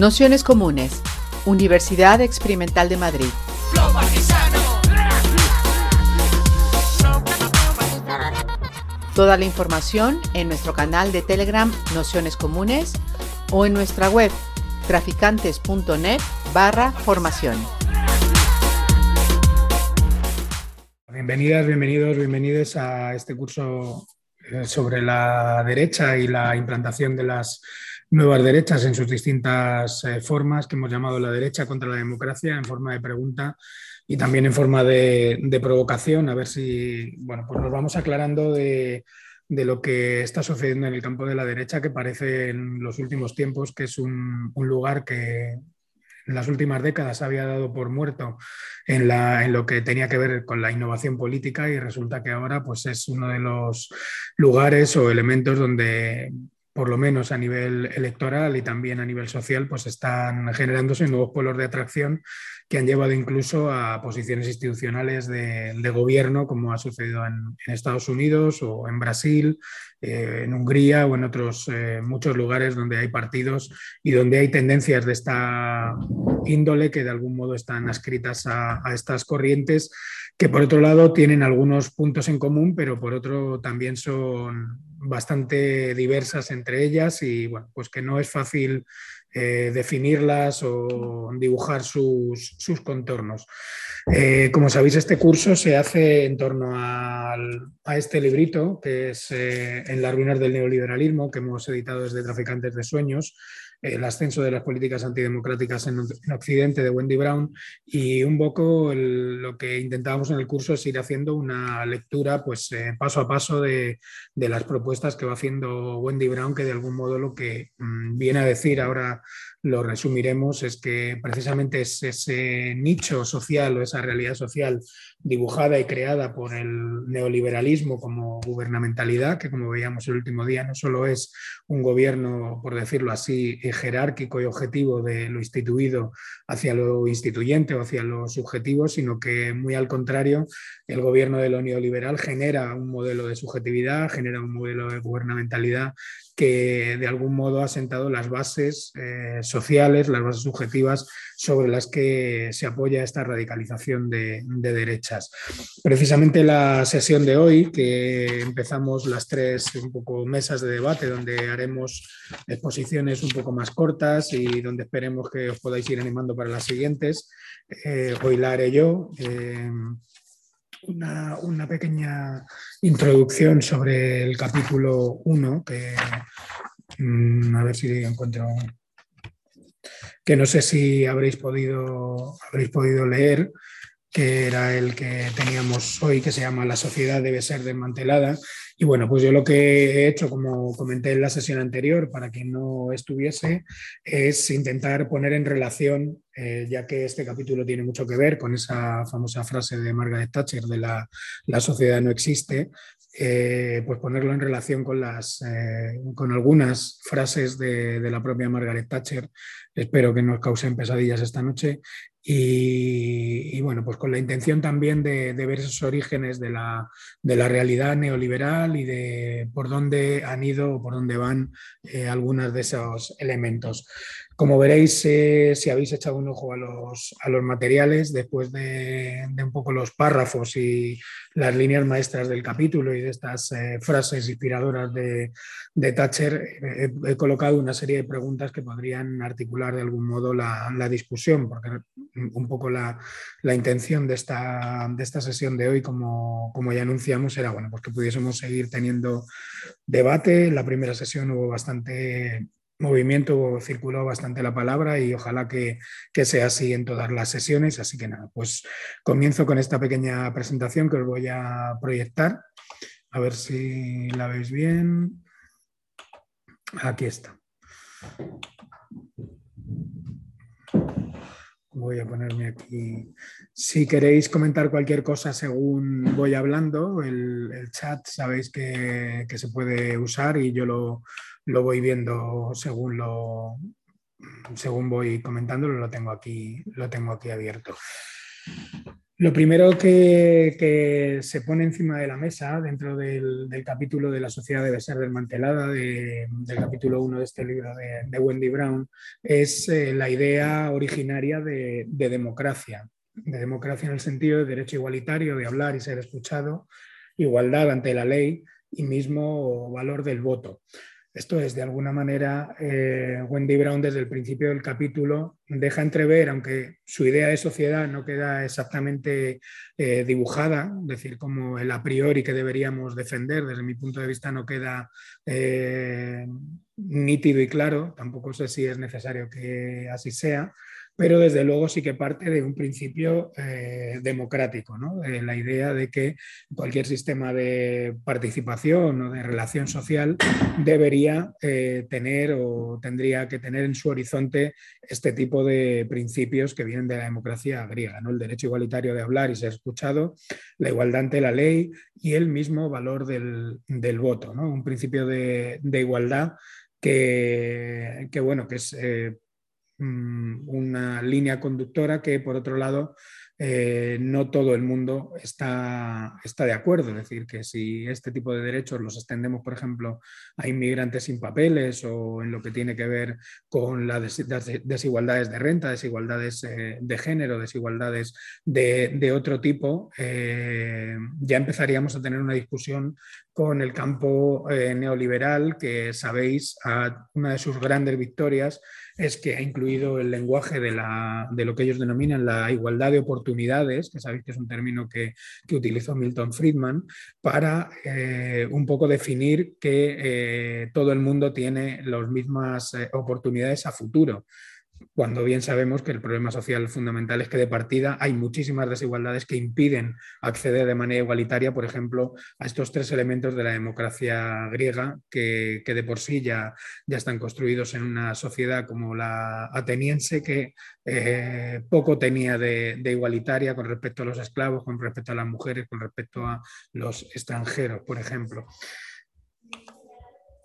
Nociones Comunes, Universidad Experimental de Madrid. Toda la información en nuestro canal de Telegram Nociones Comunes o en nuestra web traficantes.net barra formación. Bienvenidas, bienvenidos, bienvenidos a este curso eh, sobre la derecha y la implantación de las nuevas derechas en sus distintas eh, formas, que hemos llamado la derecha contra la democracia, en forma de pregunta y también en forma de, provocación, a ver si bueno, pues nos vamos aclarando de, lo que está sucediendo en el campo de la derecha, que parece en los últimos tiempos que es un, lugar que en las últimas décadas había dado por muerto en, la, en, lo que tenía que ver con la innovación política y resulta que ahora pues, es uno de los lugares o elementos donde por lo menos a nivel electoral y también a nivel social, pues están generándose nuevos polos de atracción que han llevado incluso a posiciones institucionales de, gobierno, como ha sucedido en, Estados Unidos o en Brasil, eh, en Hungría o en otros eh, muchos lugares donde hay partidos y donde hay tendencias de esta índole que de algún modo están ascritas a, a estas corrientes que por otro lado tienen algunos puntos en común, pero por otro también son bastante diversas entre ellas y bueno, pues que no es fácil eh, definirlas o dibujar sus, contornos. Eh, como sabéis, este curso se hace en torno a este librito, que es eh, En las ruinas del neoliberalismo, que hemos editado desde Traficantes de Sueños, el ascenso de las políticas antidemocráticas en, Occidente de Wendy Brown y un poco lo que intentábamos en el curso es ir haciendo una lectura pues eh, paso a paso de, las propuestas que va haciendo Wendy Brown que de algún modo lo que mm, viene a decir ahora lo resumiremos, es que precisamente es ese nicho social o esa realidad social dibujada y creada por el neoliberalismo como gubernamentalidad, que como veíamos el último día no solo es un gobierno, por decirlo así, jerárquico y objetivo de lo instituido hacia lo instituyente o hacia lo subjetivo, sino que muy al contrario, el gobierno de lo neoliberal genera un modelo de subjetividad, genera un modelo de gubernamentalidad que de algún modo ha sentado las bases eh, sociales, las bases subjetivas sobre las que se apoya esta radicalización de, derechas. Precisamente la sesión de hoy, que empezamos las tres un poco mesas de debate, donde haremos exposiciones un poco más cortas y donde esperemos que os podáis ir animando para las siguientes, eh, hoy la haré yo. Eh, una, pequeña introducción sobre el capítulo 1, que mm, a ver si encuentro, que no sé si habréis podido, habréis podido leer, que era el que teníamos hoy, que se llama La sociedad debe ser desmantelada. Y bueno, pues yo lo que he hecho, como comenté en la sesión anterior, para quien no estuviese, es intentar poner en relación, eh, ya que este capítulo tiene mucho que ver con esa famosa frase de Margaret Thatcher de la, la sociedad no existe, eh, pues ponerlo en relación con, las, eh, con algunas frases de, de, la propia Margaret Thatcher. Espero que nos causen pesadillas esta noche y, bueno, pues con la intención también de, ver esos orígenes de la, realidad neoliberal y de por dónde han ido o por dónde van eh, algunos de esos elementos. Como veréis, eh, si habéis echado un ojo a los, a los materiales, después de, un poco los párrafos y las líneas maestras del capítulo y de estas eh, frases inspiradoras de, de Thatcher, he, colocado una serie de preguntas que podrían articular de algún modo la, la discusión, porque un poco la, la intención de esta, de esta, sesión de hoy, como, como, ya anunciamos, era bueno, pues que pudiésemos seguir teniendo debate. En la primera sesión hubo bastante movimiento circuló bastante la palabra y ojalá que, sea así en todas las sesiones. Así que nada, pues comienzo con esta pequeña presentación que os voy a proyectar. A ver si la veis bien. Aquí está. Voy a ponerme aquí. Si queréis comentar cualquier cosa según voy hablando, el, chat sabéis que, que, se puede usar y yo lo, lo voy viendo según lo según voy comentándolo, lo tengo aquí, lo tengo aquí abierto. Lo primero que, se pone encima de la mesa dentro del, capítulo de la sociedad debe ser desmantelada, del capítulo 1 de este libro de, Wendy Brown, es eh, la idea originaria de, democracia, de democracia en el sentido de derecho igualitario, de hablar y ser escuchado, igualdad ante la ley y mismo valor del voto. Esto es, de alguna manera, eh, Wendy Brown desde el principio del capítulo deja entrever, aunque su idea de sociedad no queda exactamente eh, dibujada, es decir, como el a priori que deberíamos defender, desde mi punto de vista no queda eh, nítido y claro, tampoco sé si es necesario que así sea, pero desde luego sí que parte de un principio eh, democrático, ¿no? la idea de que cualquier sistema de participación o de relación social debería eh, tener o tendría que tener en su horizonte este tipo de principios que vienen de la democracia griega, ¿no? el derecho igualitario de hablar y ser escuchado, la igualdad ante la ley y el mismo valor del, voto, ¿no? un principio de, igualdad que, bueno, que es eh, una línea conductora que, por otro lado, eh, no todo el mundo está, está, de acuerdo. Es decir, que si este tipo de derechos los extendemos, por ejemplo, a inmigrantes sin papeles o en lo que tiene que ver con las desigualdades de renta, desigualdades eh, de género, desigualdades de, otro tipo, eh, ya empezaríamos a tener una discusión con el campo neoliberal, que sabéis, una de sus grandes victorias es que ha incluido el lenguaje de, la, de, lo que ellos denominan la igualdad de oportunidades, que sabéis que es un término que, que utilizó Milton Friedman, para eh, un poco definir que eh, todo el mundo tiene las mismas eh, oportunidades a futuro cuando bien sabemos que el problema social fundamental es que de partida hay muchísimas desigualdades que impiden acceder de manera igualitaria, por ejemplo, a estos tres elementos de la democracia griega que, de por sí ya, ya, están construidos en una sociedad como la ateniense que eh, poco tenía de, igualitaria con respecto a los esclavos, con respecto a las mujeres, con respecto a los extranjeros, por ejemplo.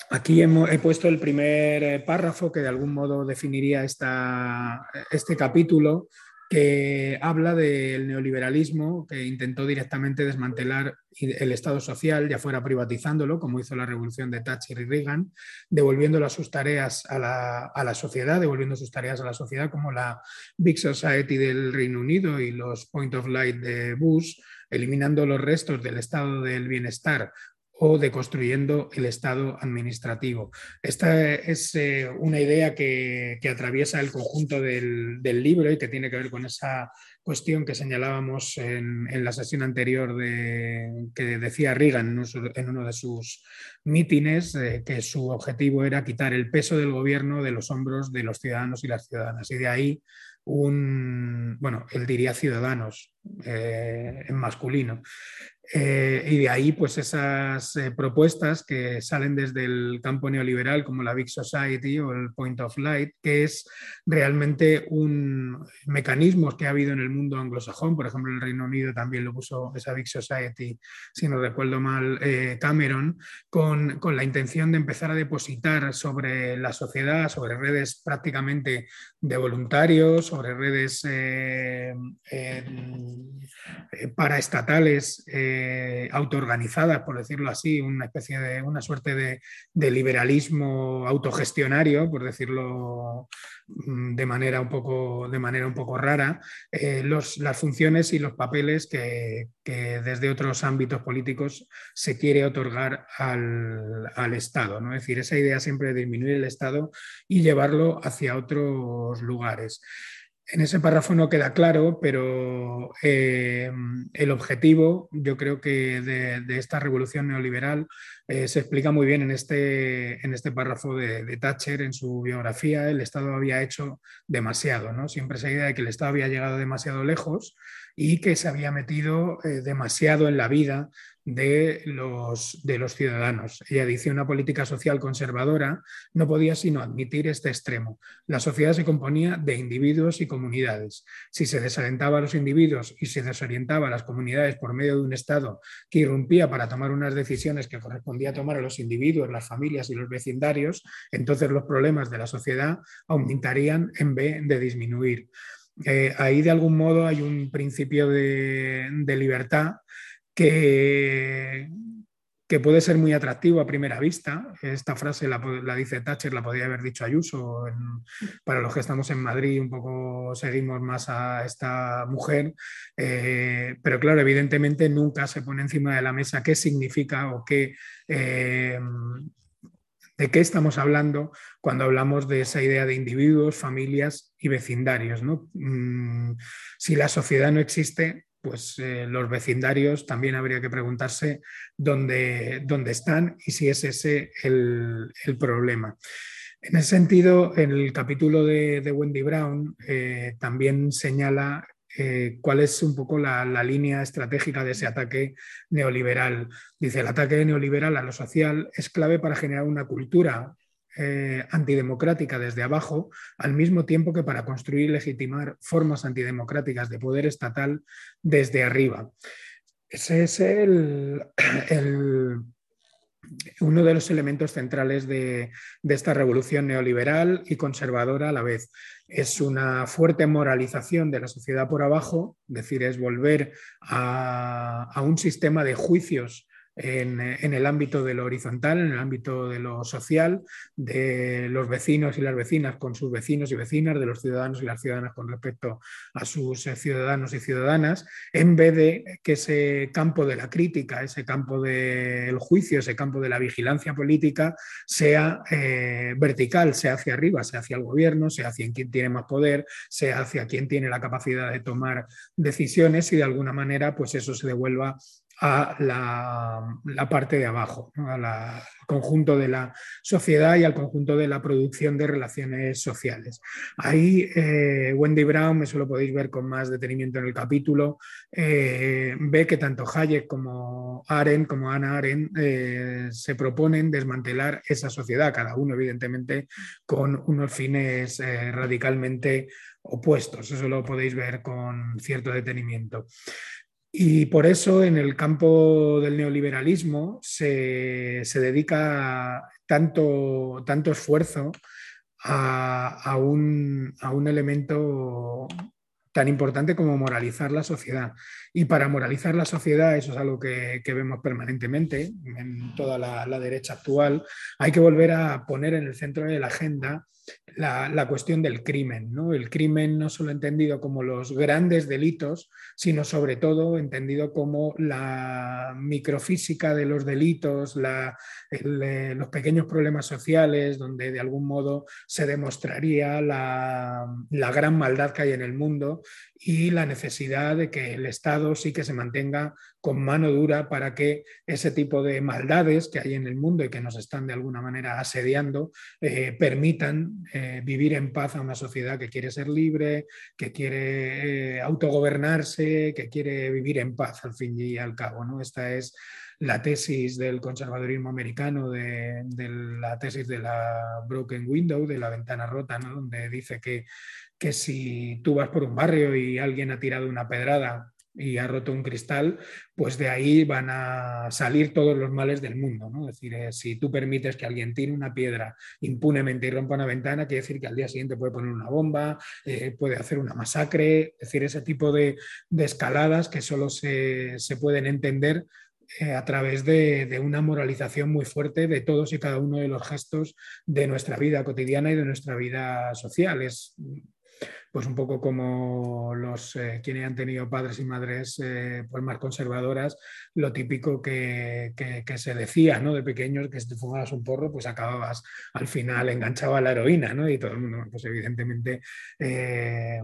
Aquí he puesto el primer eh, párrafo que de algún modo definiría este capítulo, que habla del neoliberalismo que intentó directamente desmantelar el Estado social, ya fuera privatizándolo, como hizo la revolución de Thatcher y Reagan, devolviéndolo a sus tareas a la, a la sociedad, devolviendo sus tareas a la sociedad, como la Big Society del Reino Unido y los Point of Light de Bush, eliminando los restos del estado del bienestar o de construyendo el Estado administrativo. Esta es eh, una idea que, atraviesa el conjunto del, libro y que tiene que ver con esa cuestión que señalábamos en, la sesión anterior de, que decía Reagan en uno de sus mítines, eh, que su objetivo era quitar el peso del gobierno de los hombros de los ciudadanos y las ciudadanas. Y de ahí un, bueno, él diría ciudadanos eh, en masculino. Eh, y de ahí, pues esas eh, propuestas que salen desde el campo neoliberal, como la Big Society o el Point of Light, que es realmente un mecanismo que ha habido en el mundo anglosajón. Por ejemplo, el Reino Unido también lo puso esa Big Society, si no recuerdo mal, Cameron, con, con la intención de empezar a depositar sobre la sociedad, sobre redes prácticamente de voluntarios, sobre redes eh, paraestatales eh, autoorganizadas, por decirlo así, una especie de una suerte de, liberalismo autogestionario, por decirlo mm, de manera un poco, de manera un poco rara, eh, las funciones y los papeles que, desde otros ámbitos políticos se quiere otorgar al, al Estado. ¿no? Es decir, esa idea siempre de disminuir el Estado y llevarlo hacia otros lugares. En ese párrafo no queda claro, pero eh, el objetivo, yo creo que de, esta revolución neoliberal eh, se explica muy bien en este, en este párrafo de, Thatcher, en su biografía. El Estado había hecho demasiado, ¿no? Siempre esa idea de que el Estado había llegado demasiado lejos y que se había metido eh, demasiado en la vida de los, de los ciudadanos. Ella dice una política social conservadora no podía sino admitir este extremo. La sociedad se componía de individuos y comunidades. Si se desalentaba a los individuos y se desorientaba a las comunidades por medio de un Estado que irrumpía para tomar unas decisiones que correspondía tomar a los individuos, las familias y los vecindarios, entonces los problemas de la sociedad aumentarían en vez de disminuir. eh, ahí de algún modo hay un principio de, libertad que, puede ser muy atractivo a primera vista. Esta frase la, dice Thatcher, la podría haber dicho Ayuso. para los que estamos en Madrid, un poco seguimos más a esta mujer. Eh, pero claro, evidentemente nunca se pone encima de la mesa qué significa o qué eh, de qué estamos hablando cuando hablamos de esa idea de individuos, familias y vecindarios. Mm, si la sociedad no existe, pues eh, los vecindarios también habría que preguntarse dónde, dónde están y si es ese el, problema. En ese sentido, en el capítulo de, Wendy Brown eh, también señala eh, cuál es un poco la, línea estratégica de ese ataque neoliberal. Dice, el ataque neoliberal a lo social es clave para generar una cultura eh, antidemocrática desde abajo, al mismo tiempo que para construir y legitimar formas antidemocráticas de poder estatal desde arriba. Ese es el uno de los elementos centrales de, esta revolución neoliberal y conservadora a la vez. Es una fuerte moralización de la sociedad por abajo, es decir, es volver a, a un sistema de juicios en, el ámbito de lo horizontal, en el ámbito de lo social, de los vecinos y las vecinas con sus vecinos y vecinas, de los ciudadanos y las ciudadanas con respecto a sus eh, ciudadanos y ciudadanas, en vez de que ese campo de la crítica, ese campo del juicio, ese campo de la vigilancia política sea eh, vertical, sea hacia arriba, sea hacia el gobierno, sea hacia quien tiene más poder, sea hacia quien tiene la capacidad de tomar decisiones y de alguna manera pues eso se devuelva a la, parte de abajo, al conjunto de la sociedad y al conjunto de la producción de relaciones sociales. Ahí eh, Wendy Brown, eso lo podéis ver con más detenimiento en el capítulo, eh, ve que tanto Hayek como Arendt, como Ana Arendt, eh, se proponen desmantelar esa sociedad, cada uno evidentemente con unos fines radicalmente opuestos. Eso lo podéis ver con cierto detenimiento. Y por eso en el campo del neoliberalismo se, dedica tanto, tanto esfuerzo a, un, elemento tan importante como moralizar la sociedad. Y para moralizar la sociedad, eso es algo que, vemos permanentemente en toda la, derecha actual, hay que volver a poner en el centro de la agenda la, cuestión del crimen, ¿no? El crimen no solo entendido como los grandes delitos, sino sobre todo entendido como la microfísica de los delitos, eh, los pequeños problemas sociales, donde de algún modo se demostraría la, la gran maldad que hay en el mundo y la necesidad de que el Estado sí que se mantenga con mano dura para que ese tipo de maldades que hay en el mundo y que nos están de alguna manera asediando eh, permitan eh, vivir en paz a una sociedad que quiere ser libre, que quiere eh, autogobernarse, que quiere vivir en paz al fin y al cabo. ¿no? Esta es la tesis del conservadurismo americano, de, la tesis de la broken window, de la ventana rota, donde dice que que si tú vas por un barrio y alguien ha tirado una pedrada y ha roto un cristal, pues de ahí van a salir todos los males del mundo. ¿no? Es decir, eh, si tú permites que alguien tire una piedra impunemente y rompa una ventana, quiere decir que al día siguiente puede poner una bomba, eh, puede hacer una masacre, es decir, ese tipo de, escaladas que solo se, pueden entender eh, a través de, de, una moralización muy fuerte de todos y cada uno de los gestos de nuestra vida cotidiana y de nuestra vida social. Es pues un poco como los eh, quienes han tenido padres y madres eh, pues más conservadoras, lo típico que, se decía ¿no? de pequeños, que si te fumabas un porro, pues acababas al final enganchado a la heroína, ¿no? Y todo el mundo, pues evidentemente, eh,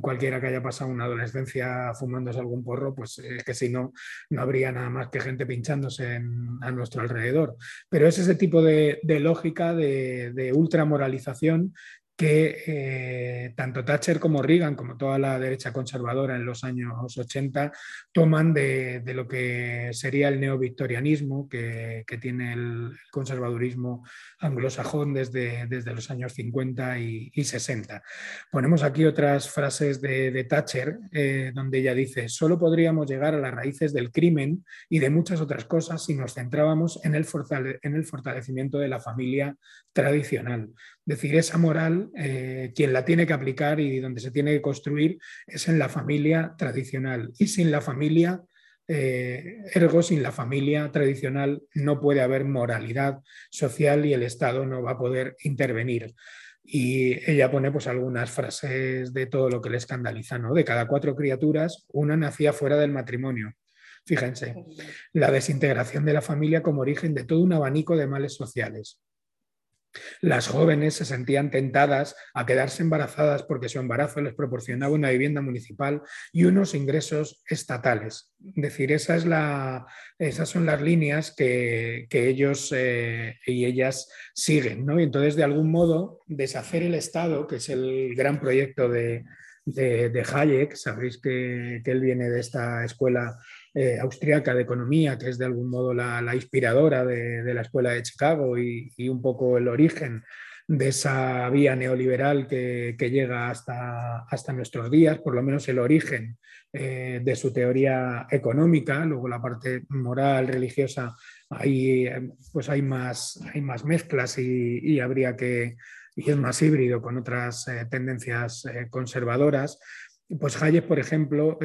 cualquiera que haya pasado una adolescencia fumándose algún porro, pues que si no, no habría nada más que gente pinchándose a nuestro alrededor. Pero es ese tipo de, lógica de, de ultramoralización que eh, tanto Thatcher como Reagan, como toda la derecha conservadora en los años 80, toman de, lo que sería el neovictorianismo que, que tiene el conservadurismo anglosajón desde, desde los años 50 y, 60. Ponemos aquí otras frases de, Thatcher, eh, donde ella dice, solo podríamos llegar a las raíces del crimen y de muchas otras cosas si nos centrábamos en el fortalecimiento de la familia tradicional. Es decir, esa moral moral, eh, quien la tiene que aplicar y donde se tiene que construir es en la familia tradicional. Y sin la familia, eh, ergo, sin la familia tradicional no puede haber moralidad social y el Estado no va a poder intervenir. Y ella pone pues algunas frases de todo lo que le escandaliza, ¿no? De cada cuatro criaturas, una nacía fuera del matrimonio. Fíjense, la desintegración de la familia como origen de todo un abanico de males sociales. Las jóvenes se sentían tentadas a quedarse embarazadas porque su embarazo les proporcionaba una vivienda municipal y unos ingresos estatales. Es decir, es la, esas son las líneas que, ellos eh, y ellas siguen. ¿no? Y entonces, de algún modo, deshacer el Estado, que es el gran proyecto de, de, Hayek, sabéis que, él viene de esta escuela eh, austriaca de economía, que es de algún modo la, inspiradora de, la escuela de Chicago y, un poco el origen de esa vía neoliberal que, llega hasta, nuestros días, por lo menos el origen eh, de su teoría económica, luego la parte moral, religiosa, ahí pues hay más, hay más mezclas y habría que, y es más híbrido con otras eh, tendencias conservadoras. Pues Hayek, por ejemplo,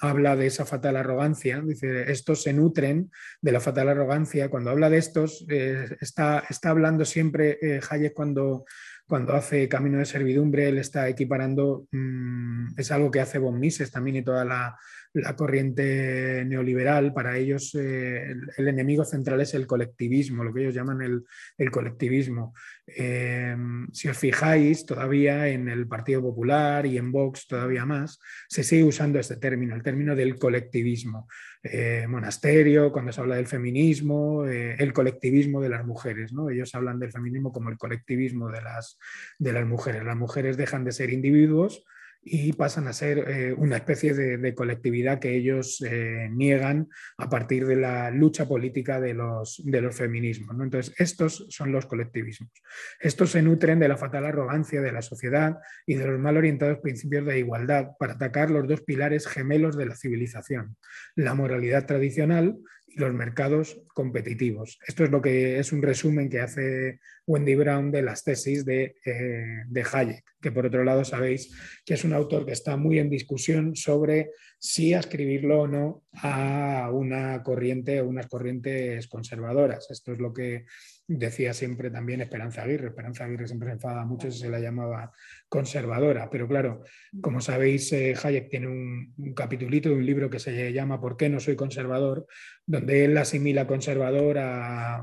habla de esa fatal arrogancia, dice, estos se nutren de la fatal arrogancia. Cuando habla de estos, eh, está, está, hablando siempre Hayek cuando, cuando hace Camino de Servidumbre, él está equiparando, mm, es algo que hace von Mises también y toda la, la corriente neoliberal, para ellos eh, el, enemigo central es el colectivismo, lo que ellos llaman el, colectivismo. Eh, si os fijáis, todavía en el Partido Popular y en Vox todavía más, se sigue usando este término, el término del colectivismo. Eh, monasterio, cuando se habla del feminismo, el colectivismo de las mujeres. ¿no? Ellos hablan del feminismo como el colectivismo de las, de las mujeres. Las mujeres dejan de ser individuos y pasan a ser eh, una especie de, colectividad que ellos eh, niegan a partir de la lucha política de los, de los feminismos. Entonces, estos son los colectivismos. Estos se nutren de la fatal arrogancia de la sociedad y de los mal orientados principios de igualdad para atacar los dos pilares gemelos de la civilización, la moralidad tradicional los mercados competitivos. Esto es lo que es un resumen que hace Wendy Brown de las tesis de, eh, de, Hayek, que por otro lado sabéis que es un autor que está muy en discusión sobre si ascribirlo o no a una corriente o unas corrientes conservadoras. Esto es lo que decía siempre también Esperanza Aguirre. Esperanza Aguirre siempre se enfada mucho si se la llamaba conservadora, pero claro, como sabéis, eh, Hayek tiene un, un, capitulito de un libro que se llama ¿Por qué no soy conservador?, donde él asimila conservador a,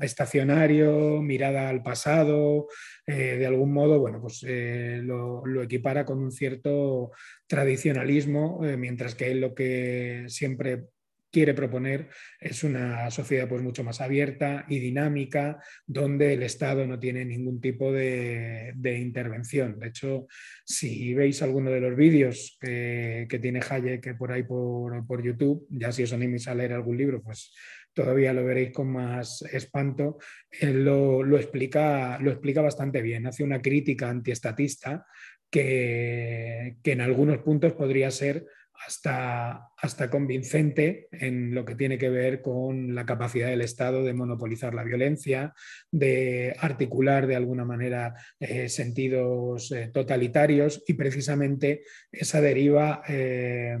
estacionario, mirada al pasado, eh, de algún modo, bueno, pues eh, lo, equipara con un cierto tradicionalismo, mientras que él lo que siempre quiere proponer es una sociedad pues mucho más abierta y dinámica, donde el Estado no tiene ningún tipo de, intervención. De hecho, si veis alguno de los vídeos que, tiene Hayek por ahí por, YouTube, ya si os animéis a leer algún libro, pues todavía lo veréis con más espanto, él lo, explica, lo explica bastante bien, hace una crítica antiestatista que, que en algunos puntos podría ser hasta, hasta convincente en lo que tiene que ver con la capacidad del Estado de monopolizar la violencia, de articular de alguna manera eh, sentidos eh, totalitarios y precisamente esa deriva eh,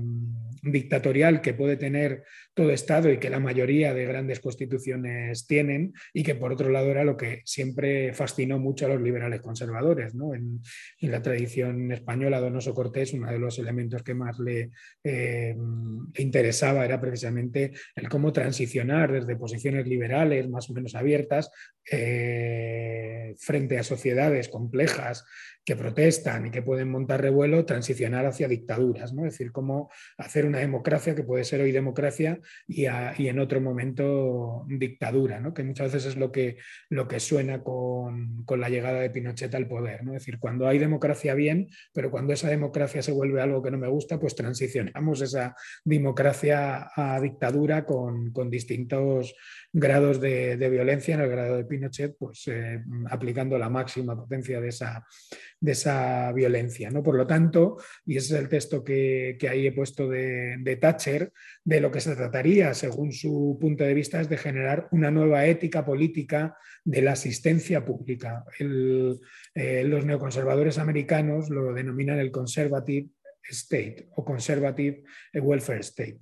dictatorial que puede tener todo Estado y que la mayoría de grandes constituciones tienen y que por otro lado era lo que siempre fascinó mucho a los liberales conservadores. En, la tradición española, Donoso Cortés, uno de los elementos que más le, eh, interesaba era precisamente el cómo transicionar desde posiciones liberales más o menos abiertas eh, frente a sociedades complejas que protestan y que pueden montar revuelo, transicionar hacia dictaduras, ¿no? es decir, cómo hacer una democracia que puede ser hoy democracia y, en otro momento dictadura, ¿no? que muchas veces es lo que, lo que suena con, la llegada de Pinochet al poder. ¿no? Es decir, cuando hay democracia bien, pero cuando esa democracia se vuelve algo que no me gusta, pues transicionamos esa democracia a dictadura con, distintos grados de, violencia, en el grado de Pinochet, pues eh, aplicando la máxima potencia de esa, violencia. ¿no? Por lo tanto, y ese es el texto que, ahí he puesto de, de, Thatcher, de lo que se trataría, según su punto de vista, es de generar una nueva ética política de la asistencia pública. Eh, los neoconservadores americanos lo denominan el conservative state o conservative welfare state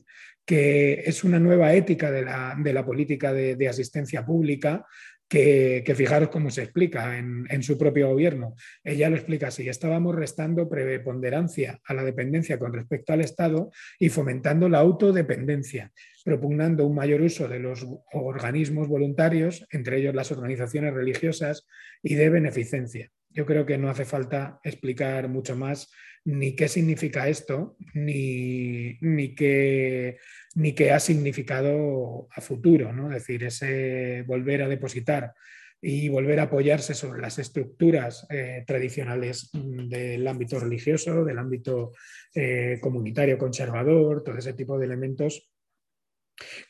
que es una nueva ética de la, política de, asistencia pública que, fijaros cómo se explica en, su propio gobierno. Ella lo explica así, estábamos restando preponderancia a la dependencia con respecto al Estado y fomentando la autodependencia, propugnando un mayor uso de los organismos voluntarios, entre ellos las organizaciones religiosas, y de beneficencia. Yo creo que no hace falta explicar mucho más ni qué significa esto, ni, ni, qué, ni ha significado a futuro, ¿no? Es decir, ese volver a depositar y volver a apoyarse sobre las estructuras eh, tradicionales del ámbito religioso, del ámbito eh, comunitario conservador, todo ese tipo de elementos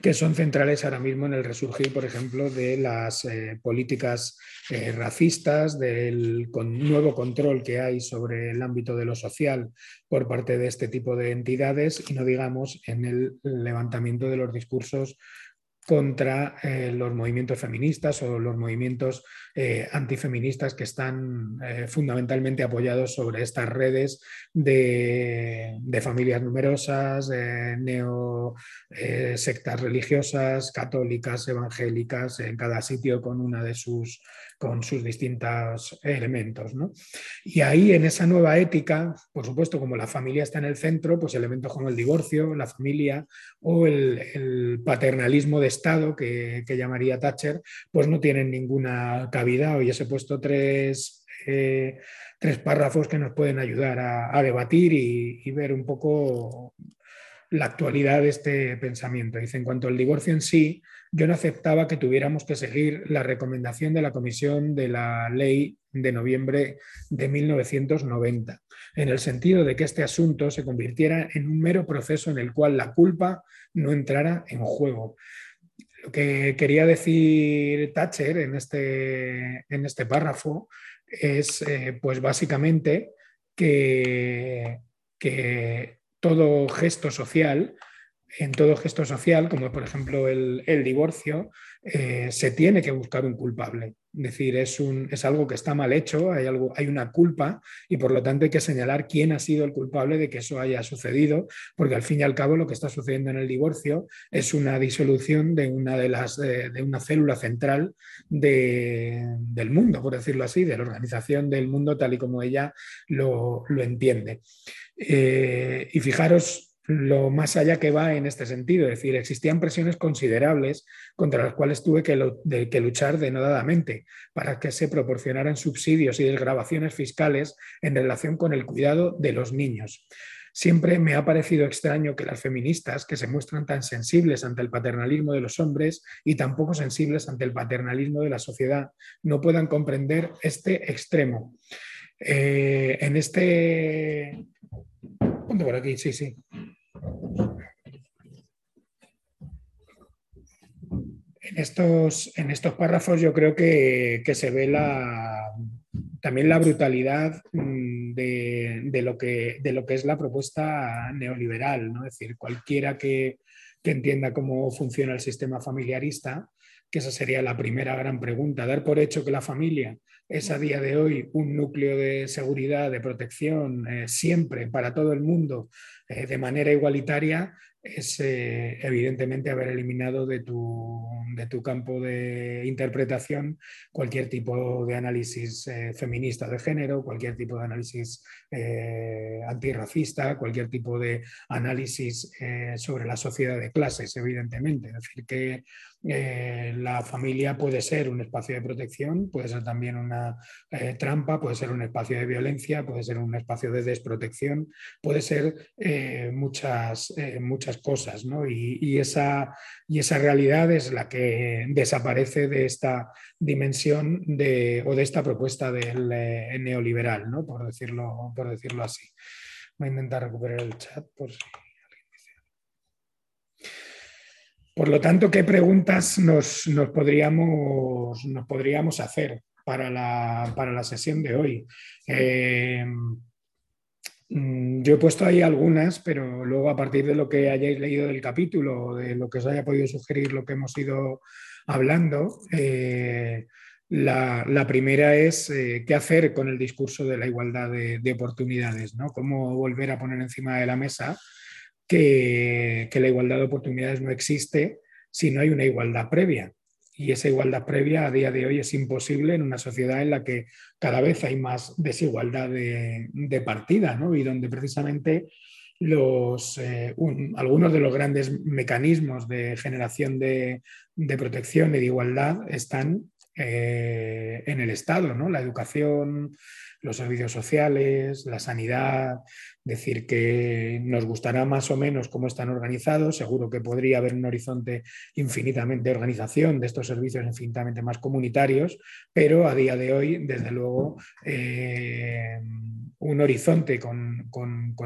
que son centrales ahora mismo en el resurgir, por ejemplo, de las eh, políticas eh, racistas, del nuevo control que hay sobre el ámbito de lo social por parte de este tipo de entidades y no digamos en el levantamiento de los discursos contra eh, los movimientos feministas o los movimientos eh, antifeministas que están eh, fundamentalmente apoyados sobre estas redes de, familias numerosas, neo sectas religiosas, católicas, evangélicas, en cada sitio con una de sus con sus distintos elementos. Y ahí en esa nueva ética, por supuesto, como la familia está en el centro, pues elementos como el divorcio, la familia o el, paternalismo de Estado, que, llamaría Thatcher, pues no tienen ninguna cabida. Hoy os he puesto tres... Eh, tres párrafos que nos pueden ayudar a, debatir y, ver un poco la actualidad de este pensamiento. Dice, en cuanto al divorcio en sí, yo no aceptaba que tuviéramos que seguir la recomendación de la Comisión de la Ley de noviembre de 1990, en el sentido de que este asunto se convirtiera en un mero proceso en el cual la culpa no entrara en juego. Lo que quería decir Thatcher en este, en este párrafo es, eh, pues básicamente, que, que todo gesto social en todo gesto social, como por ejemplo el, divorcio, eh, se tiene que buscar un culpable. Es decir, es, un, es algo que está mal hecho, hay, algo, hay una culpa y por lo tanto hay que señalar quién ha sido el culpable de que eso haya sucedido, porque al fin y al cabo lo que está sucediendo en el divorcio es una disolución de una, de las, de, una célula central del mundo, por decirlo así, de la organización del mundo tal y como ella lo, entiende. Eh, y fijaros lo más allá que va en este sentido. Es decir, existían presiones considerables contra las cuales tuve que, luchar denodadamente para que se proporcionaran subsidios y desgrabaciones fiscales en relación con el cuidado de los niños. Siempre me ha parecido extraño que las feministas, que se muestran tan sensibles ante el paternalismo de los hombres y tan poco sensibles ante el paternalismo de la sociedad, no puedan comprender este extremo. Eh, en este... Ponte por aquí, sí, sí. En estos, en estos párrafos yo creo que, se ve la, también la brutalidad mm, de, lo que, de, lo que, es la propuesta neoliberal. ¿no? Es decir, cualquiera que, que entienda cómo funciona el sistema familiarista, que esa sería la primera gran pregunta, dar por hecho que la familia es a día de hoy un núcleo de seguridad, de protección, eh, siempre para todo el mundo, eh, de manera igualitaria, es eh, evidentemente haber eliminado de tu, de tu, campo de interpretación cualquier tipo de análisis feminista de género, cualquier tipo de análisis antirracista, cualquier tipo de análisis sobre la sociedad de clases, evidentemente. Es decir, que eh, la familia puede ser un espacio de protección, puede ser también una eh, trampa, puede ser un espacio de violencia, puede ser un espacio de desprotección, puede ser eh, muchas, muchas cosas. ¿no? Y, esa, y, esa, realidad es la que desaparece de esta dimensión de, o de esta propuesta del neoliberal, ¿no? por, decirlo, por decirlo así. Voy a intentar recuperar el chat por si Por lo tanto, ¿qué preguntas nos, podríamos, nos podríamos, hacer para la, para la, sesión de hoy? Eh, mm, yo he puesto ahí algunas, pero luego a partir de lo que hayáis leído del capítulo, de lo que os haya podido sugerir lo que hemos ido hablando, eh, la, primera es eh, qué hacer con el discurso de la igualdad de, oportunidades, ¿no? Cómo volver a poner encima de la mesa que, la igualdad de oportunidades no existe si no hay una igualdad previa. Y esa igualdad previa a día de hoy es imposible en una sociedad en la que cada vez hay más desigualdad de, partida, ¿no? Y donde precisamente los, eh, algunos de los grandes mecanismos de generación de, de protección y de igualdad están eh, en el Estado, ¿no? La educación, los servicios sociales, la sanidad, decir que nos gustará más o menos cómo están organizados, seguro que podría haber un horizonte infinitamente de organización de estos servicios infinitamente más comunitarios, pero a día de hoy, desde luego, eh, un horizonte con,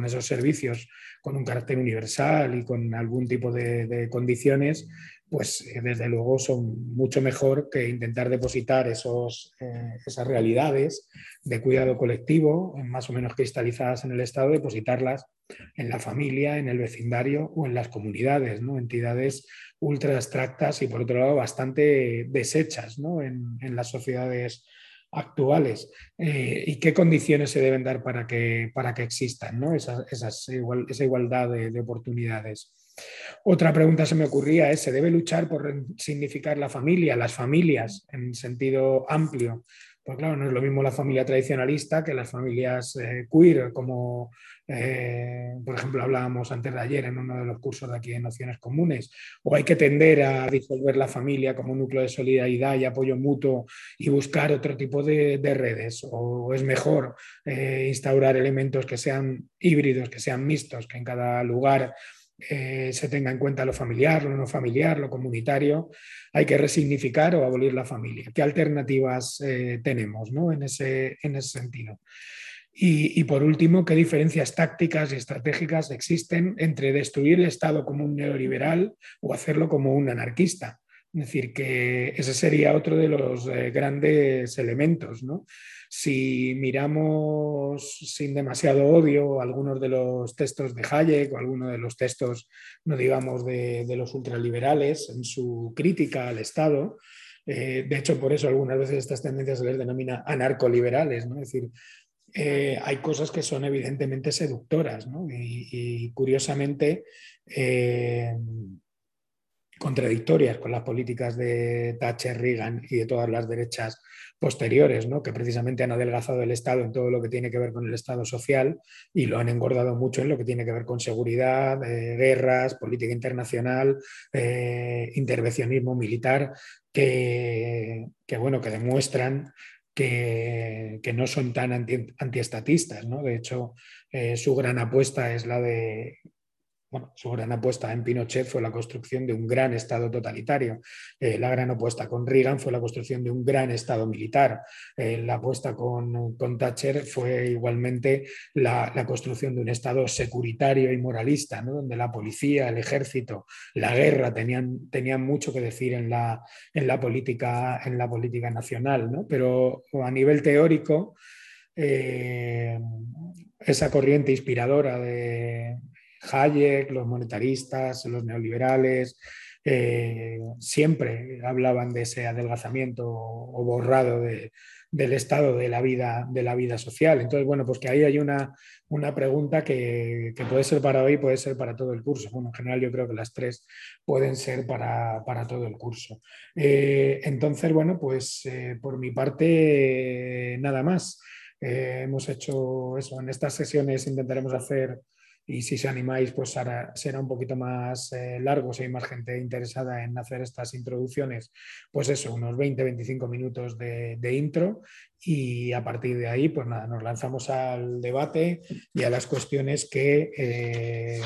esos servicios con un carácter universal y con algún tipo de condiciones pues eh, desde luego son mucho mejor que intentar depositar esos, eh, esas realidades de cuidado colectivo, más o menos cristalizadas en el Estado, depositarlas en la familia, en el vecindario o en las comunidades, ¿no? entidades ultra abstractas y por otro lado bastante desechas en, las sociedades actuales eh, y qué condiciones se deben dar para que, para que existan esa, esa igualdad de oportunidades. Otra pregunta se me ocurría es, ¿se debe luchar por significar la familia, las familias en sentido amplio? Pues claro, no es lo mismo la familia tradicionalista que las familias eh, queer, como eh, por ejemplo hablábamos antes de ayer en uno de los cursos de aquí de Nociones Comunes, o hay que tender a disolver la familia como núcleo de solidaridad y apoyo mutuo y buscar otro tipo de, redes, o es mejor eh, instaurar elementos que sean híbridos, que sean mixtos, que en cada lugar eh, se tenga en cuenta lo familiar, lo no familiar, lo comunitario, hay que resignificar o abolir la familia. ¿Qué alternativas eh, tenemos en, ese, en, ese, sentido? Y, por último, ¿qué diferencias tácticas y estratégicas existen entre destruir el Estado como un neoliberal o hacerlo como un anarquista? Es decir, que ese sería otro de los eh, grandes elementos. ¿no? Si miramos sin demasiado odio algunos de los textos de Hayek o algunos de los textos, no digamos, de, los ultraliberales en su crítica al Estado, eh, de hecho, por eso algunas veces estas tendencias se les denomina anarcoliberales, ¿no? es decir, eh, hay cosas que son evidentemente seductoras ¿no? y, curiosamente contradictorias con las políticas de Thatcher, Reagan y de todas las derechas posteriores, ¿no? que precisamente han adelgazado el Estado en todo lo que tiene que ver con el Estado social y lo han engordado mucho en lo que tiene que ver con seguridad, eh, guerras, política internacional, eh, intervencionismo militar, que, bueno, que demuestran que, no son tan antiestatistas. ¿no? De hecho, eh, su gran apuesta es la de bueno, su gran apuesta en Pinochet fue la construcción de un gran Estado totalitario. Eh, la gran apuesta con Reagan fue la construcción de un gran Estado militar. Eh, la apuesta con, Thatcher fue igualmente la, construcción de un Estado securitario y moralista, donde la policía, el ejército, la guerra tenían, tenían mucho que decir en la, en la, política, en la política nacional. Pero a nivel teórico, eh, esa corriente inspiradora de, Hayek, los monetaristas, los neoliberales, eh, siempre hablaban de ese adelgazamiento o borrado del estado de la, vida, de la vida social. Entonces, bueno, pues que ahí hay una, una pregunta que, puede ser para hoy, puede ser para todo el curso. Bueno, en general yo creo que las tres pueden ser para, todo el curso. Eh, entonces, bueno, pues eh, por mi parte, nada más. hemos hecho eso. En estas sesiones intentaremos hacer y si se animáis, pues será un poquito más eh, largo, si hay más gente interesada en hacer estas introducciones, pues eso, unos 20-25 minutos de, intro y a partir de ahí, pues nada, nos lanzamos al debate y a las cuestiones que... Eh,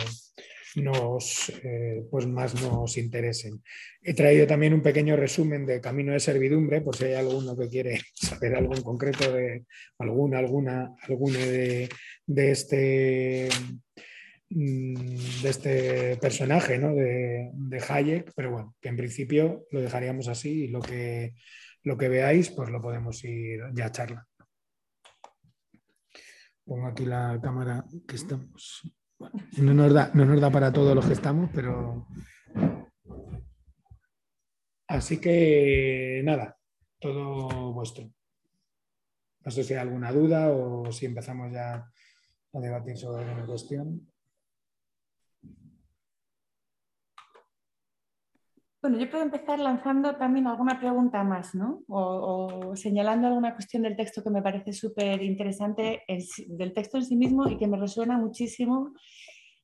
nos, eh, pues más nos interesen. He traído también un pequeño resumen de Camino de Servidumbre, por si hay alguno que quiere saber algo en concreto de alguna, alguna, alguna de, de este de este personaje, ¿no? de, de, Hayek, pero bueno, que en principio lo dejaríamos así y lo que, lo que veáis, pues lo podemos ir ya a charla. Pongo aquí la cámara que estamos. no, nos da, no nos da para todos los que estamos, pero. Así que nada, todo vuestro. No sé si hay alguna duda o si empezamos ya a debatir sobre alguna cuestión. Bueno, yo puedo empezar lanzando también alguna pregunta más, ¿no? O, señalando alguna cuestión del texto que me parece súper interesante, del texto en sí mismo y que me resuena muchísimo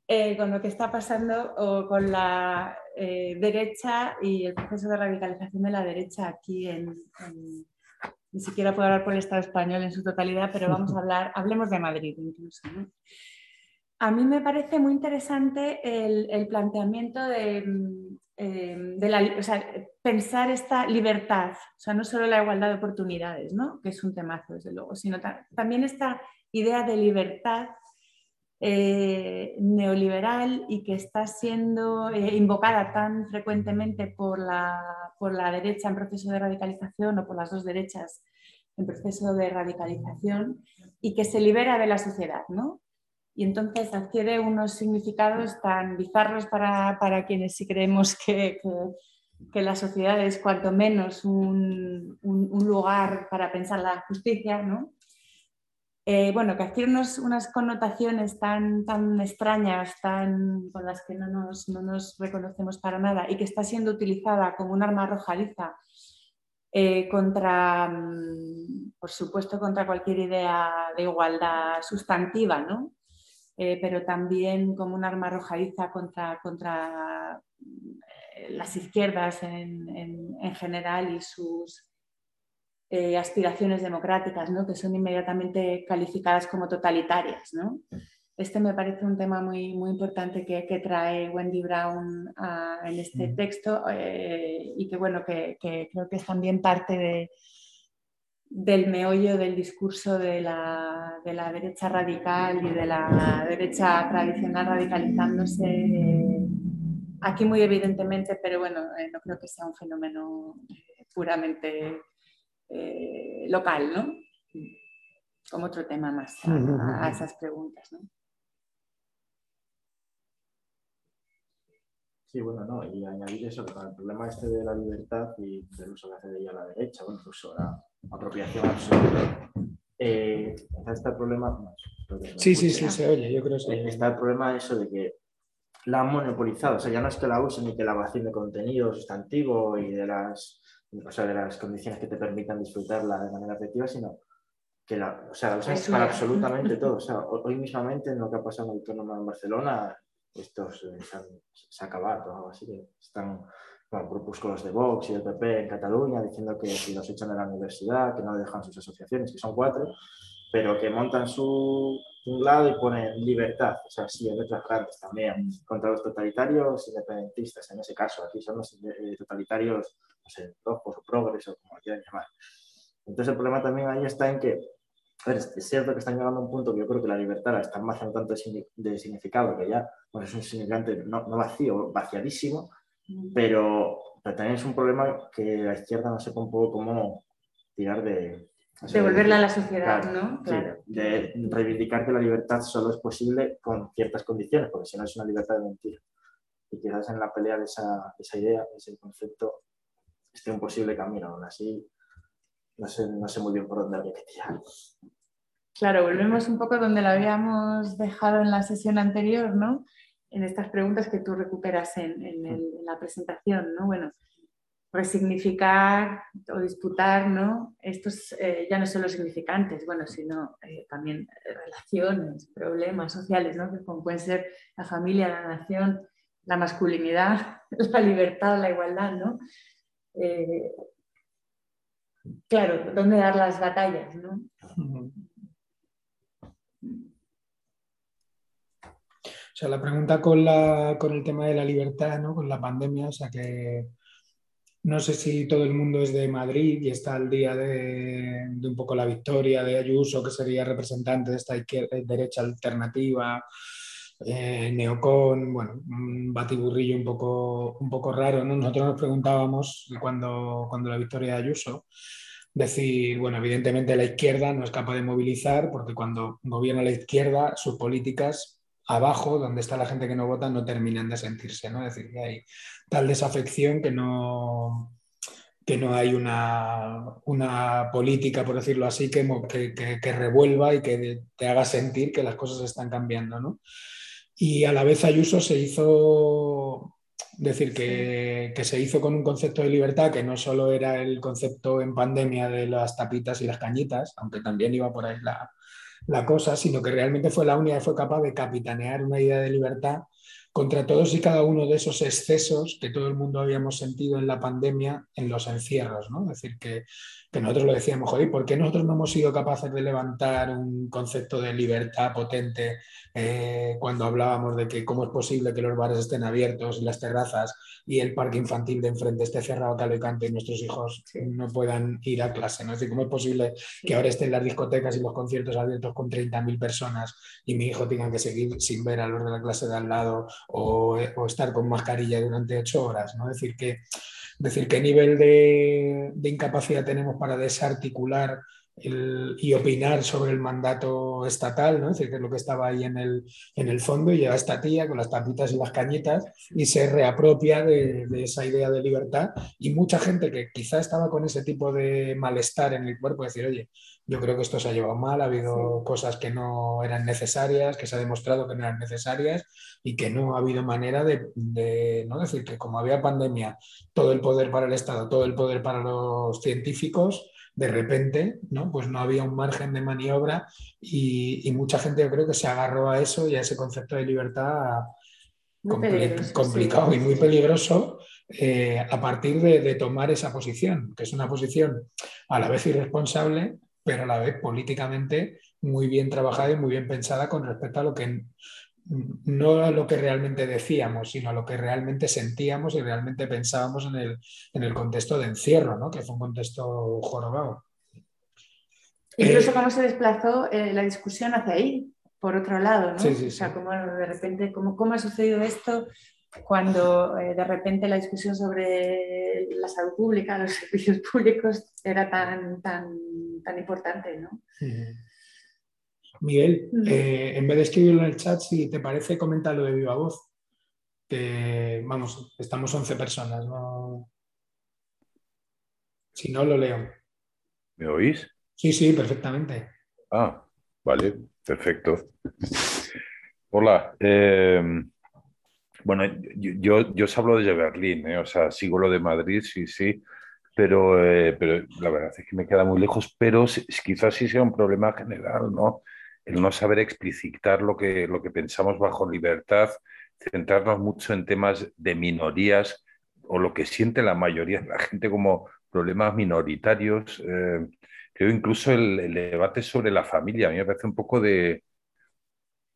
eh, con lo que está pasando o con la eh, derecha y el proceso de radicalización de la derecha aquí en, ni siquiera puedo hablar por el Estado español en su totalidad, pero vamos a hablar, hablemos de Madrid incluso. A mí me parece muy interesante el planteamiento de Em, de la, pensar esta libertad, o sea, no solo la igualdad de oportunidades, ¿no? que es un temazo, desde luego, sino también esta idea de libertad eh, neoliberal y que está siendo eh, invocada tan frecuentemente por la, por la derecha en proceso de radicalización o por las dos derechas en proceso de radicalización y que se libera de la sociedad, ¿no? Y entonces adquiere unos significados tan bizarros para, quienes sí creemos que, la sociedad es cuanto menos un, lugar para pensar la justicia, ¿no? Eh, bueno, que adquiere unas connotaciones tan, tan extrañas, tan, con las que no nos, no nos, reconocemos para nada y que está siendo utilizada como un arma arrojadiza eh, contra, mm, por supuesto, contra cualquier idea de igualdad sustantiva, ¿no? Eh, pero también como un arma arrojadiza contra, contra eh, las izquierdas en, general y sus eh, aspiraciones democráticas, ¿no? que son inmediatamente calificadas como totalitarias. ¿no? Este me parece un tema muy, muy importante que, que trae Wendy Brown en este mm. texto y que, bueno, que, que creo que es también parte de, del meollo del discurso de la, derecha radical y de la derecha tradicional radicalizándose aquí muy evidentemente, pero bueno, eh, no creo que sea un fenómeno eh, puramente eh, local, ¿no? Como otro tema más a, esas preguntas, ¿no? Sí, bueno, no, y añadir eso, que el problema este de la libertad y del uso que hace de ella la derecha, o incluso la apropiación absoluta. Eh, está el problema. sí, sí, sí, se oye, yo creo que sí. Está el problema eso de que la han monopolizado, o sea, ya no es que la usen ni que la vacíen de contenido sustantivo y de las, o sea, de las condiciones que te permitan disfrutarla de manera efectiva, sino que la, o sea, la usan para absolutamente todo. O sea, hoy mismamente en lo que ha pasado en el autónomo en Barcelona, estos eh, se, han, se ha acabado, algo así, que están bueno, grupúsculos de Vox y del PP en Cataluña diciendo que si los echan de la universidad, que no dejan sus asociaciones, que son cuatro, pero que montan su un lado y ponen libertad, o sea, sí, en letras grandes también, contra los totalitarios independentistas, en ese caso, aquí son los eh, totalitarios, no sé, rojos o progres o como quieran llamar. Entonces el problema también ahí está en que, a ver, es cierto que están llegando a un punto que yo creo que la libertad la están vaciando tanto de significado que ya bueno, es un significante no, no vacío, vaciadísimo, pero, también es un problema que la izquierda no sepa un poco cómo tirar de... Devolverla a la sociedad, ¿no? Claro. de reivindicar que la libertad solo es posible con ciertas condiciones, porque si no es una libertad de mentir. Y quizás en la pelea de esa, esa idea, de ese concepto, esté un posible camino. Aún así, no sé, no sé muy bien por dónde habría que tirar. Claro, volvemos un poco donde lo habíamos dejado en la sesión anterior, ¿no? En estas preguntas que tú recuperas en, la presentación, ¿no? Bueno, resignificar o disputar, ¿no? Estos eh, ya no solo significantes, bueno, sino eh, también relaciones, problemas sociales, ¿no? Que como pueden ser la familia, la nación, la masculinidad, la libertad, la igualdad, ¿no? Eh, claro, ¿dónde dar las batallas, ¿no? Sea, la pregunta con, la, con el tema de la libertad, ¿no? con la pandemia, o sea que no sé si todo el mundo es de Madrid y está al día de, un poco la victoria de Ayuso, que sería representante de esta derecha alternativa, eh, neocon, bueno, un batiburrillo un poco, un poco raro. Nosotros nos preguntábamos cuando, cuando la victoria de Ayuso, decir, bueno, evidentemente la izquierda no es capaz de movilizar porque cuando gobierna la izquierda, sus políticas abajo, donde está la gente que no vota, no terminan de sentirse, ¿no? Es decir, que hay tal desafección que no, que no hay una, una política, por decirlo así, que, que, que, revuelva y que te haga sentir que las cosas están cambiando, ¿no? Y a la vez Ayuso se hizo, decir, que, que, se hizo con un concepto de libertad que no solo era el concepto en pandemia de las tapitas y las cañitas, aunque también iba por ahí la, la cosa, sino que realmente fue la única que fue capaz de capitanear una idea de libertad contra todos y cada uno de esos excesos que todo el mundo habíamos sentido en la pandemia en los encierros. ¿no? Es decir, que, que nosotros lo decíamos, joder, ¿por qué nosotros no hemos sido capaces de levantar un concepto de libertad potente eh, cuando hablábamos de que cómo es posible que los bares estén abiertos y las terrazas y el parque infantil de enfrente esté cerrado tal y cante y nuestros hijos no puedan ir a clase? ¿no? Es decir, ¿cómo es posible que ahora estén las discotecas y los conciertos abiertos con 30.000 personas y mi hijo tenga que seguir sin ver a los de la clase de al lado o, o estar con mascarilla durante ocho horas? ¿no? Es decir, que decir, qué nivel de, incapacidad tenemos para desarticular y opinar sobre el mandato estatal, ¿no? es decir, que es lo que estaba ahí en el, en el fondo, y llega esta tía con las tapitas y las cañitas y se reapropia de, esa idea de libertad. Y mucha gente que quizá estaba con ese tipo de malestar en el cuerpo, decir, oye, yo creo que esto se ha llevado mal, ha habido cosas que no eran necesarias, que se ha demostrado que no eran necesarias y que no ha habido manera de, de ¿no? decir que como había pandemia, todo el poder para el Estado, todo el poder para los científicos, de repente, ¿no? Pues no había un margen de maniobra y, mucha gente yo creo que se agarró a eso y a ese concepto de libertad complicado y muy peligroso eh, a partir de, de, tomar esa posición, que es una posición a la vez irresponsable, pero a la vez políticamente muy bien trabajada y muy bien pensada con respecto a lo que no a lo que realmente decíamos, sino a lo que realmente sentíamos y realmente pensábamos en el, en el contexto de encierro, ¿no? que fue un contexto jorobado. Incluso eh, cómo se desplazó eh, la discusión hacia ahí, por otro lado, ¿no? Sí, sí, o sea, cómo de repente, cómo, cómo ha sucedido esto cuando eh, de repente la discusión sobre la salud pública, los servicios públicos era tan, tan, tan importante, ¿no? Miguel, eh, en vez de escribirlo en el chat, si te parece, coméntalo de viva voz. Que, vamos, estamos 11 personas, Si no, lo leo. ¿Me oís? Sí, sí, perfectamente. Ah, vale, perfecto. Hola. Eh, bueno, yo, yo os hablo desde Berlín, ¿eh? o sea, sigo lo de Madrid, sí, sí, pero, pero la verdad es que me queda muy lejos, pero quizás sí sea un problema general, ¿no? El no saber explicitar lo que, lo que pensamos bajo libertad, centrarnos mucho en temas de minorías o lo que siente la mayoría de la gente como problemas minoritarios. Eh, creo incluso el, debate sobre la familia, a mí me parece un poco de,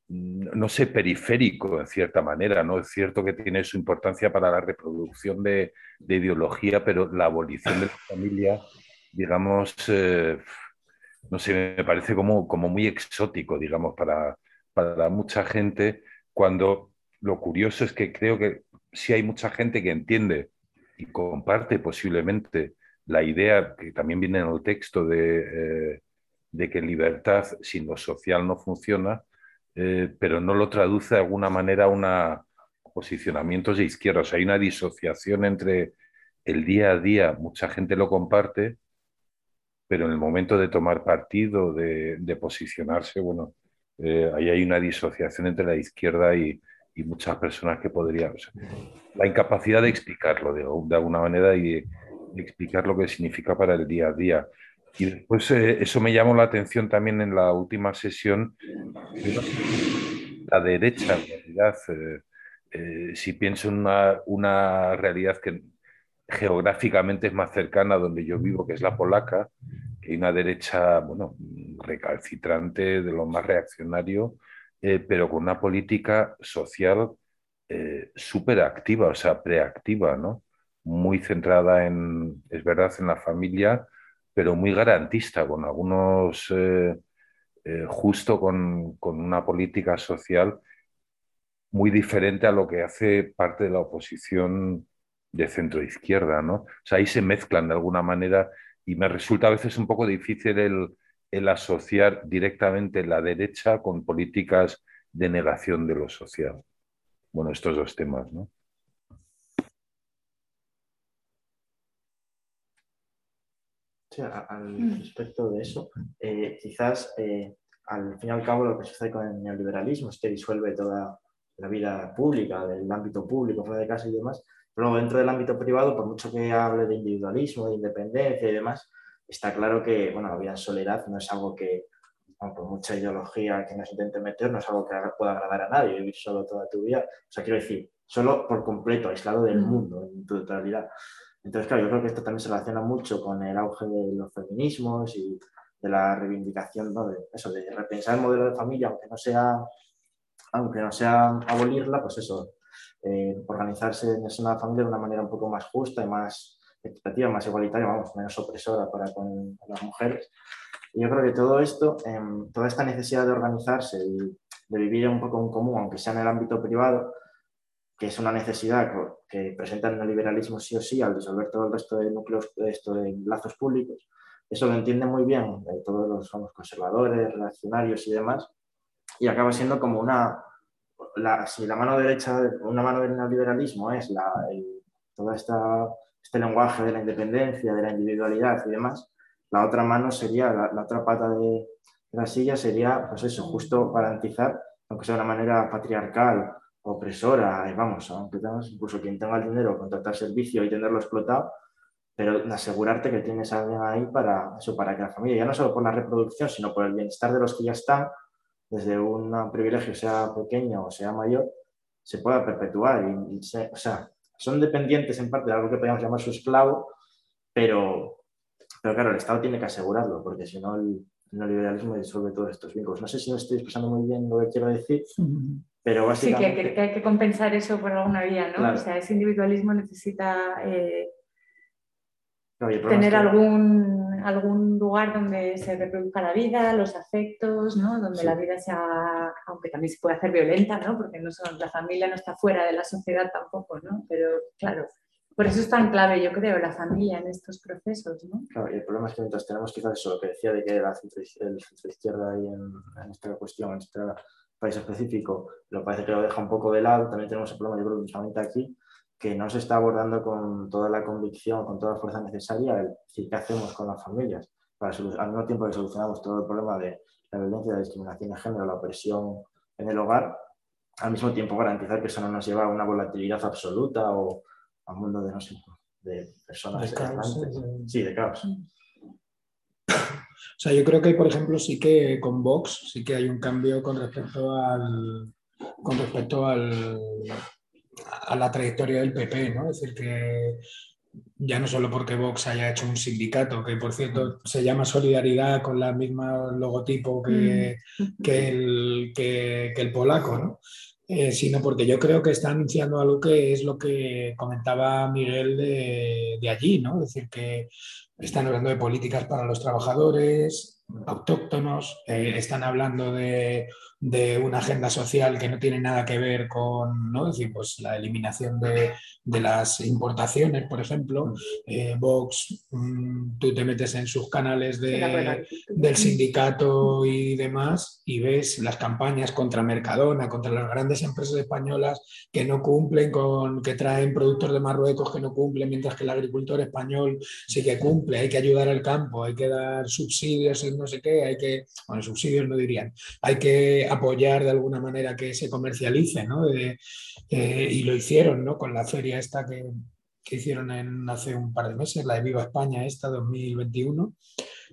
no sé, periférico en cierta manera, ¿no? Es cierto que tiene su importancia para la reproducción de, ideología, pero la abolición de la familia, digamos, eh, no sé, me parece como, como muy exótico, digamos, para, para mucha gente, cuando lo curioso es que creo que sí hay mucha gente que entiende y comparte posiblemente la idea que también viene en el texto de, eh, que libertad sin lo social no funciona, eh, pero no lo traduce de alguna manera a una posicionamientos de izquierda. O sea, hay una disociación entre el día a día, mucha gente lo comparte, pero en el momento de tomar partido, de, posicionarse, bueno, eh, ahí hay una disociación entre la izquierda y, muchas personas que podrían... la incapacidad de explicarlo de, alguna manera y explicar lo que significa para el día a día. Y después eh, eso me llamó la atención también en la última sesión. La derecha, en realidad, eh, si pienso en una, una realidad que geográficamente es más cercana a donde yo vivo, que es la polaca, que hay una derecha, bueno, recalcitrante, de lo más reaccionario, eh, pero con una política social eh, súper activa, o sea, preactiva, ¿no? Muy centrada en, es verdad, en la familia, pero muy garantista, con algunos, eh, justo con, con, una política social muy diferente a lo que hace parte de la oposición de centro izquierda, ¿no? O sea, ahí se mezclan de alguna manera y me resulta a veces un poco difícil el, asociar directamente la derecha con políticas de negación de lo social. Bueno, estos dos temas, ¿no? Sí, al respecto de eso, eh, quizás eh, al fin y al cabo lo que sucede con el neoliberalismo es que disuelve toda la vida pública, del ámbito público, fuera de casa y demás, pero dentro del ámbito privado, por mucho que hable de individualismo, de independencia y demás, está claro que bueno, la vida en soledad no es algo que, por mucha ideología que nos intente meter, no es algo que pueda agradar a nadie, vivir solo toda tu vida. O sea, quiero decir, solo por completo, aislado del mm. mundo en tu totalidad. Entonces, claro, yo creo que esto también se relaciona mucho con el auge de los feminismos y de la reivindicación, ¿no? De eso, de repensar el modelo de familia, aunque no sea, aunque no sea abolirla, pues eso, eh, organizarse en una familia de una manera un poco más justa y más equitativa, más igualitaria, vamos, menos opresora para con las mujeres. Y yo creo que todo esto, em, toda esta necesidad de organizarse y de vivir un poco en común, aunque sea en el ámbito privado, que es una necesidad que presenta el neoliberalismo sí o sí al disolver todo el resto de núcleos, esto de lazos públicos, eso lo entiende muy bien eh, todos los somos conservadores, reaccionarios y demás, y acaba siendo como una, la, si la mano derecha, una mano del neoliberalismo es la, todo esta, este lenguaje de la independencia, de la individualidad y demás, la otra mano sería, la, otra pata de, la silla sería, pues eso, justo garantizar, aunque sea de una manera patriarcal, opresora, eh, vamos, aunque tengas, incluso quien tenga el dinero, contratar servicio y tenerlo explotado, pero asegurarte que tienes a alguien ahí para eso, para que la familia, ya no solo por la reproducción, sino por el bienestar de los que ya están, desde un privilegio, sea pequeño o sea mayor, se pueda perpetuar. Y, o sea, son dependientes en parte de algo que podríamos llamar su esclavo, pero, pero claro, el Estado tiene que asegurarlo, porque si no el, neoliberalismo disuelve todos estos vínculos. No sé si me estoy expresando muy bien lo que quiero decir, pero básicamente... Sí, que, hay que compensar eso por alguna vía, ¿no? O sea, ese individualismo necesita... Eh, tener algún, algún lugar donde se reproduzca la vida, los afectos, ¿no? donde la vida sea, aunque también se puede hacer violenta, ¿no? porque no son, la familia no está fuera de la sociedad tampoco, ¿no? pero claro, por eso es tan clave, yo creo, la familia en estos procesos. ¿no? Claro, y el problema es que mientras tenemos quizás eso, lo que decía de que la centro, el centro izquierda ahí en, en, esta cuestión, en este país específico, lo parece que lo deja un poco de lado, también tenemos el problema, yo creo, precisamente aquí, que no se está abordando con toda la convicción, con toda la fuerza necesaria, el decir, ¿qué hacemos con las familias? Para al mismo tiempo que solucionamos todo el problema de la violencia, la discriminación de género, la opresión en el hogar, al mismo tiempo garantizar que eso no nos lleva a una volatilidad absoluta o a un mundo de, no sé, de personas de caos, sí, de caos. O sea, yo creo que, por ejemplo, sí que con Vox sí que hay un cambio con respecto al, con respecto al, a la trayectoria del PP, ¿no? Es decir, que ya no solo porque Vox haya hecho un sindicato, que por cierto se llama Solidaridad con la misma logotipo que, mm. que, el, que, el, polaco, ¿no? Eh, sino porque yo creo que está anunciando algo que es lo que comentaba Miguel de, de allí, ¿no? Es decir, que están hablando de políticas para los trabajadores autóctonos, eh, están hablando de de una agenda social que no tiene nada que ver con ¿no? decir, pues, la eliminación de, de las importaciones, por ejemplo. Eh, Vox, mm, tú te metes en sus canales de, del sindicato y demás y ves las campañas contra Mercadona, contra las grandes empresas españolas que no cumplen con, que traen productos de Marruecos que no cumplen, mientras que el agricultor español sí que cumple. Hay que ayudar al campo, hay que dar subsidios no sé qué, hay que, bueno, subsidios no dirían, hay que apoyar de alguna manera que se comercialice, ¿no? Y lo hicieron, ¿no? Con la feria esta que, hicieron en, hace un par de meses, la de Viva España esta 2021,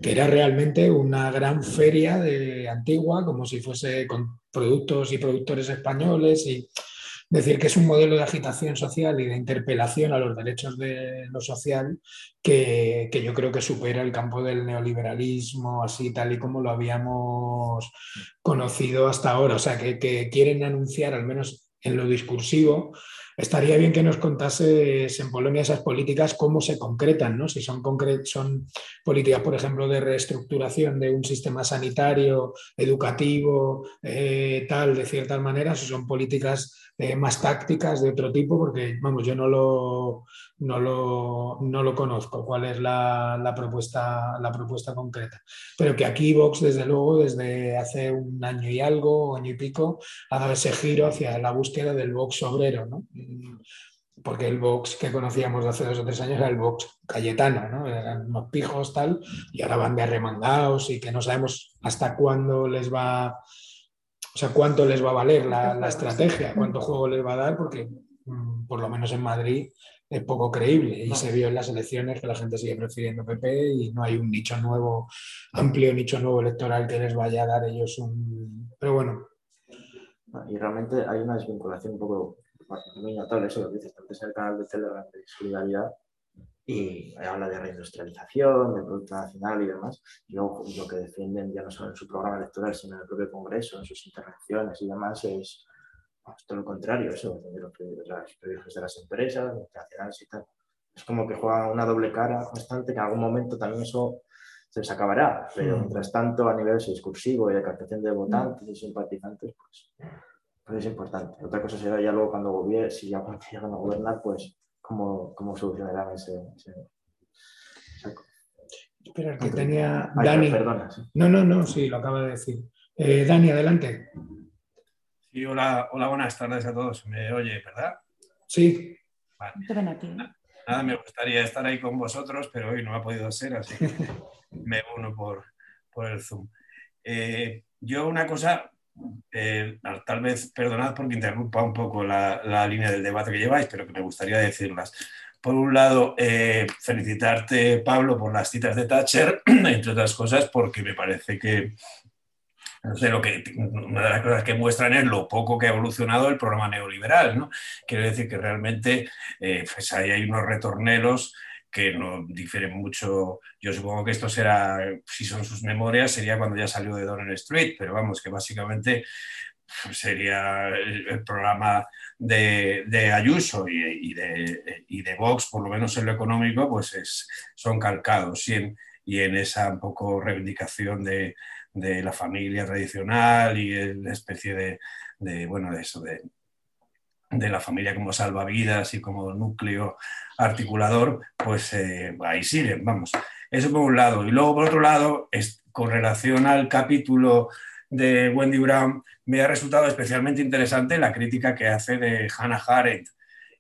que era realmente una gran feria de antigua, como si fuese con productos y productores españoles y decir que es un modelo de agitación social y de interpelación a los derechos de lo social que, yo creo que supera el campo del neoliberalismo, así tal y como lo habíamos conocido hasta ahora. O sea, que, que quieren anunciar, al menos en lo discursivo, estaría bien que nos contases en Polonia esas políticas, cómo se concretan, ¿no? Si son, políticas, por ejemplo, de reestructuración de un sistema sanitario, educativo, eh, tal, de cierta manera, si son políticas eh, más tácticas de otro tipo, porque, vamos, yo no lo, no lo, no lo conozco, cuál es la, la, propuesta, la propuesta concreta. Pero que aquí Vox, desde luego, desde hace un año y algo, año y pico, ha dado ese giro hacia la búsqueda del Vox obrero, ¿no? Porque el Vox que conocíamos hace dos o tres años era el Vox cayetano, ¿no? eran unos pijos tal, y ahora van de arremangados y que no sabemos hasta cuándo les va, o sea, cuánto les va a valer la, estrategia, cuánto juego les va a dar, porque mm, por lo menos en Madrid es poco creíble y se vio en las elecciones que la gente sigue prefiriendo PP y no hay un nicho nuevo, amplio nicho nuevo electoral que les vaya a dar ellos un... Pero bueno. Y realmente hay una desvinculación un poco muy notable, eso lo que dices, antes en el canal de Telegram de Solidaridad y habla de reindustrialización, de Producto Nacional y demás. Y luego lo que defienden ya no solo en su programa electoral, sino en el propio Congreso, en sus intervenciones y demás, es todo lo contrario, eso, de los privilegios de las empresas, multinacionales y tal. Es como que juegan una doble cara constante, que en algún momento también eso se les acabará, pero mm. mientras tanto a nivel discursivo y de captación de votantes y simpatizantes, pues, es importante. Otra cosa será ya luego cuando gobiernen, si ya llegan a gobernar, pues cómo, cómo solucionarán ese, ese, Espera, que tenía Dani. Perdona, No, no, no, sí, lo acaba de decir. Eh, Dani, adelante. Sí, hola, hola, buenas tardes a todos. ¿Me oye, verdad? Sí. Vale. Nada, me gustaría estar ahí con vosotros, pero hoy no ha podido ser, así que me uno por, por el Zoom. Eh, yo una cosa, eh, tal vez perdonad porque interrumpa un poco la, línea del debate que lleváis, pero que me gustaría decirlas. Por un lado, eh, felicitarte, Pablo, por las citas de Thatcher, entre otras cosas, porque me parece que no sé, lo que, una de las cosas que muestran es lo poco que ha evolucionado el programa neoliberal. ¿no? Quiero decir que realmente eh, pues ahí hay unos retornelos que no difieren mucho. Yo supongo que esto será, si son sus memorias, sería cuando ya salió de Donner Street, pero vamos, que básicamente sería el, programa de, Ayuso y, de, Vox, por lo menos en lo económico, pues es, son calcados y en, esa un poco reivindicación de, de la familia tradicional y la especie de, bueno, de eso, de, de, la familia como salvavidas y como núcleo articulador, pues eh, ahí siguen, vamos. Eso por un lado. Y luego, por otro lado, es, con relación al capítulo de Wendy Brown, me ha resultado especialmente interesante la crítica que hace de Hannah Arendt,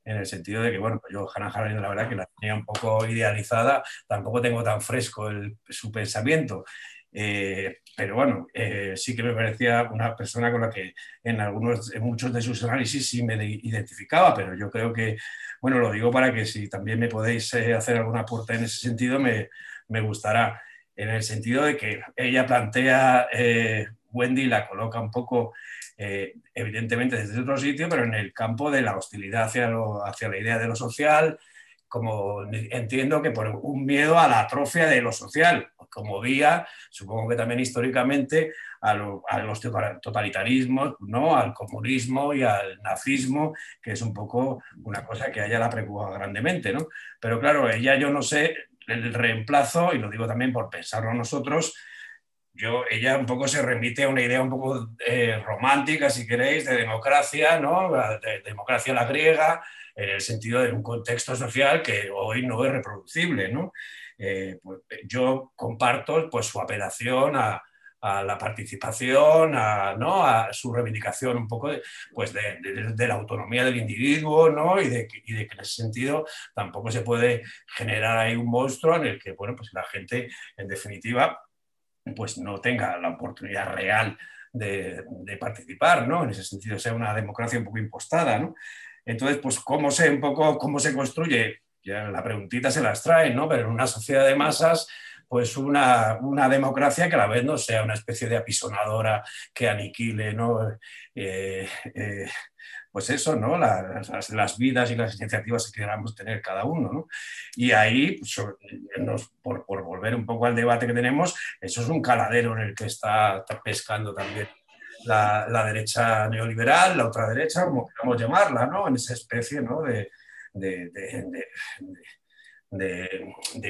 en el sentido de que, bueno, pues yo Hannah Arendt la verdad que la tenía un poco idealizada, tampoco tengo tan fresco su pensamiento. Eh, pero bueno, eh, sí que me parecía una persona con la que en, algunos, en muchos de sus análisis sí me identificaba, pero yo creo que, bueno, lo digo para que si también me podéis eh, hacer alguna aporte en ese sentido, me, me, gustará, en el sentido de que ella plantea, Wendy la coloca un poco, evidentemente desde otro sitio, pero en el campo de la hostilidad hacia, hacia la idea de lo social, como entiendo que por un miedo a la atrofia de lo social, como vía, supongo que también históricamente, a, los totalitarismos, ¿no? al comunismo y al nazismo, que es un poco una cosa que a ella la preocupa grandemente. ¿no? Pero claro, ella yo no sé, el reemplazo, y lo digo también por pensarlo nosotros, yo, ella un poco se remite a una idea un poco eh, romántica, si queréis, de democracia, ¿no? de democracia la griega, en el sentido de un contexto social que hoy no es reproducible. ¿no? Eh, pues, yo comparto pues, su apelación a, a la participación, a, ¿no? a, su reivindicación un poco de, pues de, de, la autonomía del individuo ¿no? y, de, y, de, que en ese sentido tampoco se puede generar ahí un monstruo en el que bueno, pues la gente en definitiva pues no tenga la oportunidad real de, participar, ¿no? En ese sentido sea una democracia un poco impostada, ¿no? Entonces, pues, ¿cómo se, un poco, cómo se construye? Ya la preguntita se las trae, ¿no? Pero en una sociedad de masas, pues una, una, democracia que a la vez no sea una especie de apisonadora que aniquile, ¿no? Eh, eh, pues eso, ¿no? Las, las, vidas y las iniciativas que queramos tener cada uno, ¿no? Y ahí, pues, por, por, volver un poco al debate que tenemos, eso es un caladero en el que está pescando también la, derecha neoliberal, la otra derecha, como queramos llamarla, ¿no? En esa especie ¿no? de,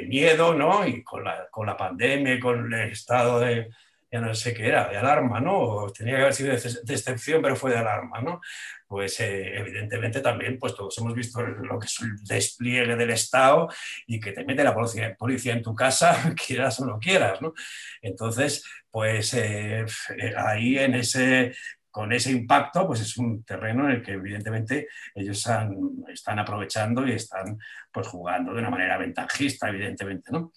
miedo, ¿no? Y con la, con la pandemia con el estado de, ya no sé qué era, de alarma, ¿no? Tenía que haber sido de excepción, pero fue de alarma, ¿no? Pues eh, evidentemente también, pues todos hemos visto lo que es el despliegue del Estado y que te mete la policía, en tu casa, quieras o no quieras, ¿no? Entonces, pues eh, eh, ahí en ese, con ese impacto, pues es un terreno en el que evidentemente ellos están aprovechando y están pues jugando de una manera ventajista, evidentemente, ¿no?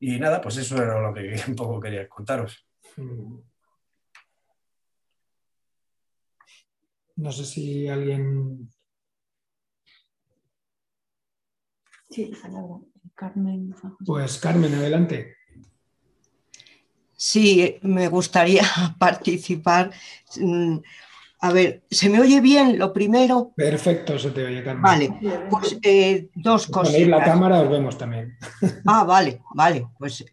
Y nada, pues eso era lo que un poco quería contaros. No sé si alguien. Sí, Carmen. Pues Carmen, adelante. Sí, me gustaría participar. Mm, a ver, ¿se me oye bien lo primero? Perfecto, se te oye, Carmen. Vale, pues eh, dos cosas. la cámara os vemos también. Ah, vale, vale, pues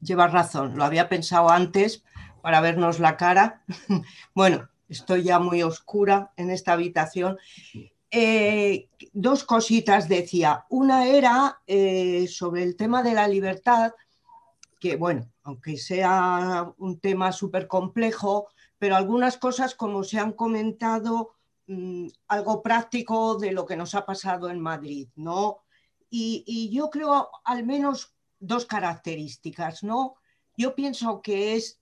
llevas razón, lo había pensado antes para vernos la cara. bueno, estoy ya muy oscura en esta habitación. Eh, dos cositas decía. Una era eh, sobre el tema de la libertad, que bueno, aunque sea un tema súper complejo, pero algunas cosas, como se han comentado, mm, algo práctico de lo que nos ha pasado en Madrid, ¿no? y yo creo al menos dos características, ¿no? Yo pienso que es,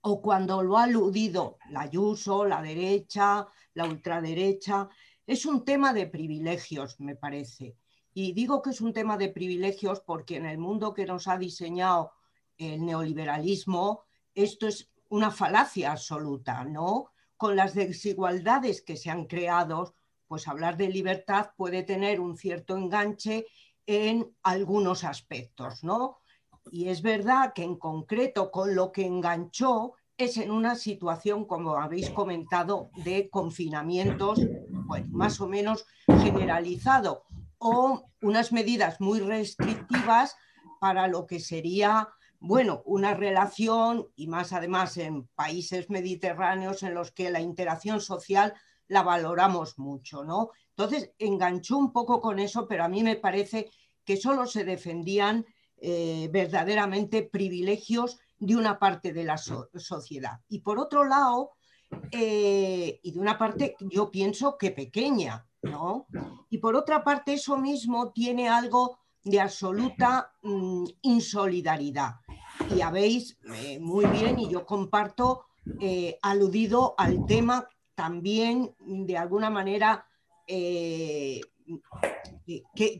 o cuando lo ha aludido la Ayuso, la derecha, la ultraderecha, es un tema de privilegios, me parece. Y digo que es un tema de privilegios porque en el mundo que nos ha diseñado el neoliberalismo, esto es una falacia absoluta, ¿no? Con las desigualdades que se han creado, pues hablar de libertad puede tener un cierto enganche en algunos aspectos, ¿no? Y es verdad que en concreto con lo que enganchó es en una situación, como habéis comentado, de confinamientos, bueno, más o menos generalizado, o unas medidas muy restrictivas para lo que sería, bueno, una relación, y más además en países mediterráneos en los que la interacción social la valoramos mucho, ¿no? Entonces, enganchó un poco con eso, pero a mí me parece que solo se defendían eh, verdaderamente privilegios de una parte de la sociedad. Y por otro lado, eh, y de una parte yo pienso que pequeña, ¿no? Y por otra parte, eso mismo tiene algo de absoluta mm, insolidaridad. Y habéis eh, muy bien, y yo comparto, aludido al tema también de alguna manera que,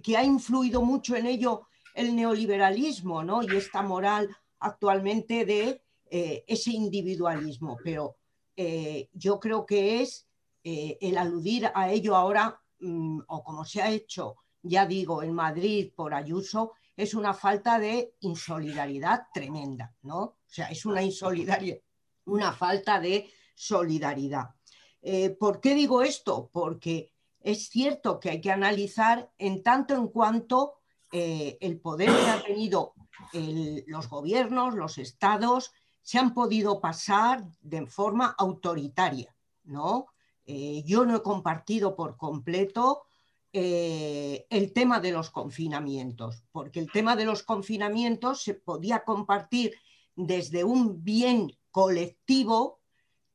que, ha influido mucho en ello el neoliberalismo ¿no? y esta moral actualmente de eh, ese individualismo. Pero eh, yo creo que es eh, el aludir a ello ahora, mm, o como se ha hecho, ya digo, en Madrid por Ayuso, es una falta de insolidaridad tremenda, ¿no? O sea, es una insolidaridad, una falta de solidaridad. ¿Por qué digo esto? Porque es cierto que hay que analizar en tanto en cuanto eh, el poder que han tenido los gobiernos, los estados, se han podido pasar de forma autoritaria. ¿no? Eh, yo no he compartido por completo eh, el tema de los confinamientos, porque el tema de los confinamientos se podía compartir desde un bien colectivo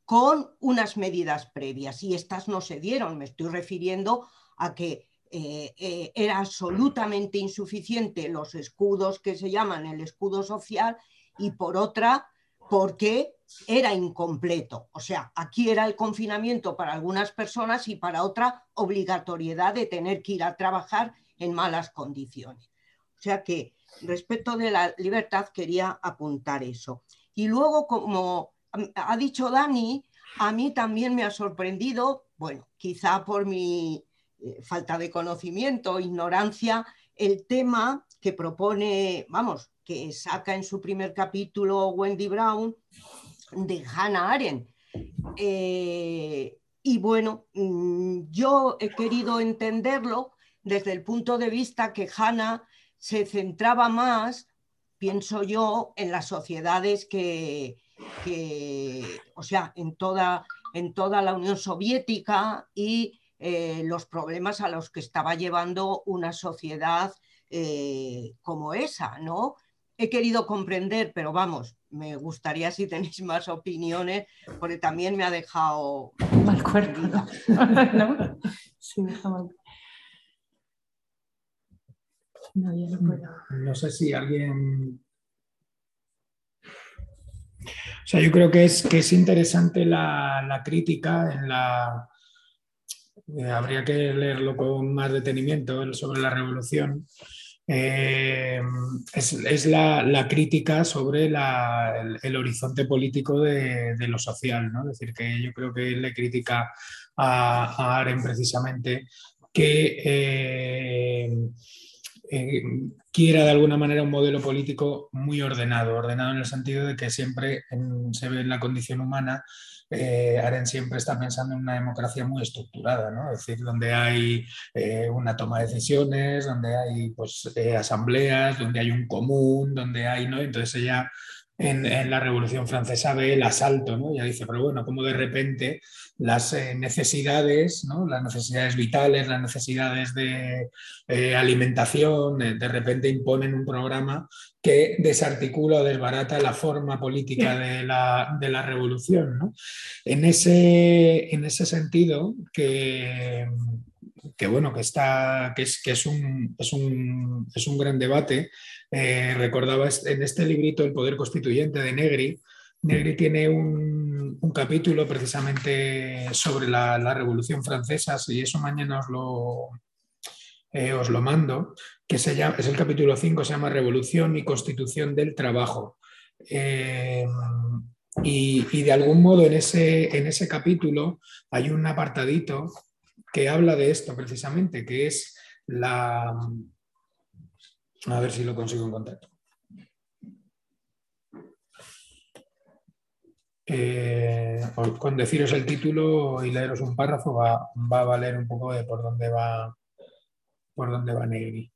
con unas medidas previas y estas no se dieron. Me estoy refiriendo a que eh, eh, era absolutamente insuficiente los escudos que se llaman el escudo social y por otra porque era incompleto. O sea, aquí era el confinamiento para algunas personas y para otra obligatoriedad de tener que ir a trabajar en malas condiciones. O sea que respecto de la libertad quería apuntar eso. Y luego, como ha dicho Dani, a mí también me ha sorprendido, bueno, quizá por mi eh, falta de conocimiento, ignorancia, el tema que propone, vamos, que saca en su primer capítulo Wendy Brown de Hannah Arendt. Eh, y bueno, mm, yo he querido entenderlo desde el punto de vista que Hannah se centraba más, pienso yo, en las sociedades que, que, o sea, en toda, en toda la Unión Soviética y eh, los problemas a los que estaba llevando una sociedad eh, como esa, ¿no? He querido comprender, pero vamos, me gustaría si tenéis más opiniones, porque también me ha dejado mal cuerpo, ¿no? Sí, No, yo no puedo. No sé si alguien o sea, yo creo que es, que es interesante la, crítica en la... Eh, habría que leerlo con más detenimiento sobre la revolución. Eh, es, la, crítica sobre el, horizonte político de, lo social, ¿no? Es decir, que yo creo que le critica a, a Aren precisamente que eh, eh, quiera de alguna manera un modelo político muy ordenado, ordenado en el sentido de que siempre se ve en la condición humana, eh, Aren siempre está pensando en una democracia muy estructurada, ¿no? es decir, donde hay eh, una toma de decisiones, donde hay pues, eh, asambleas, donde hay un común, donde hay, ¿no? entonces ella en, la Revolución Francesa ve el asalto, ¿no? Ya dice, pero bueno, como de repente las eh, necesidades. Las necesidades vitales, las necesidades de eh, alimentación, de, repente imponen un programa que desarticula o desbarata la forma política de la, de la revolución, ¿no? En ese, en ese sentido, que, que bueno, que, está, que, es, que es, un, es, un, es un gran debate, eh, recordaba en este librito El Poder Constituyente de Negri. Negri tiene un, capítulo precisamente sobre la, Revolución Francesa, y eso mañana os lo, eh, os lo mando, que se llama, es el capítulo 5, se llama Revolución y Constitución del Trabajo. Eh, y, y, de algún modo en ese, en ese capítulo hay un apartadito que habla de esto precisamente, que es la, a ver si lo consigo encontrar. Eh, con deciros el título y leeros un párrafo va, va, a valer un poco de por dónde va por dónde va Negri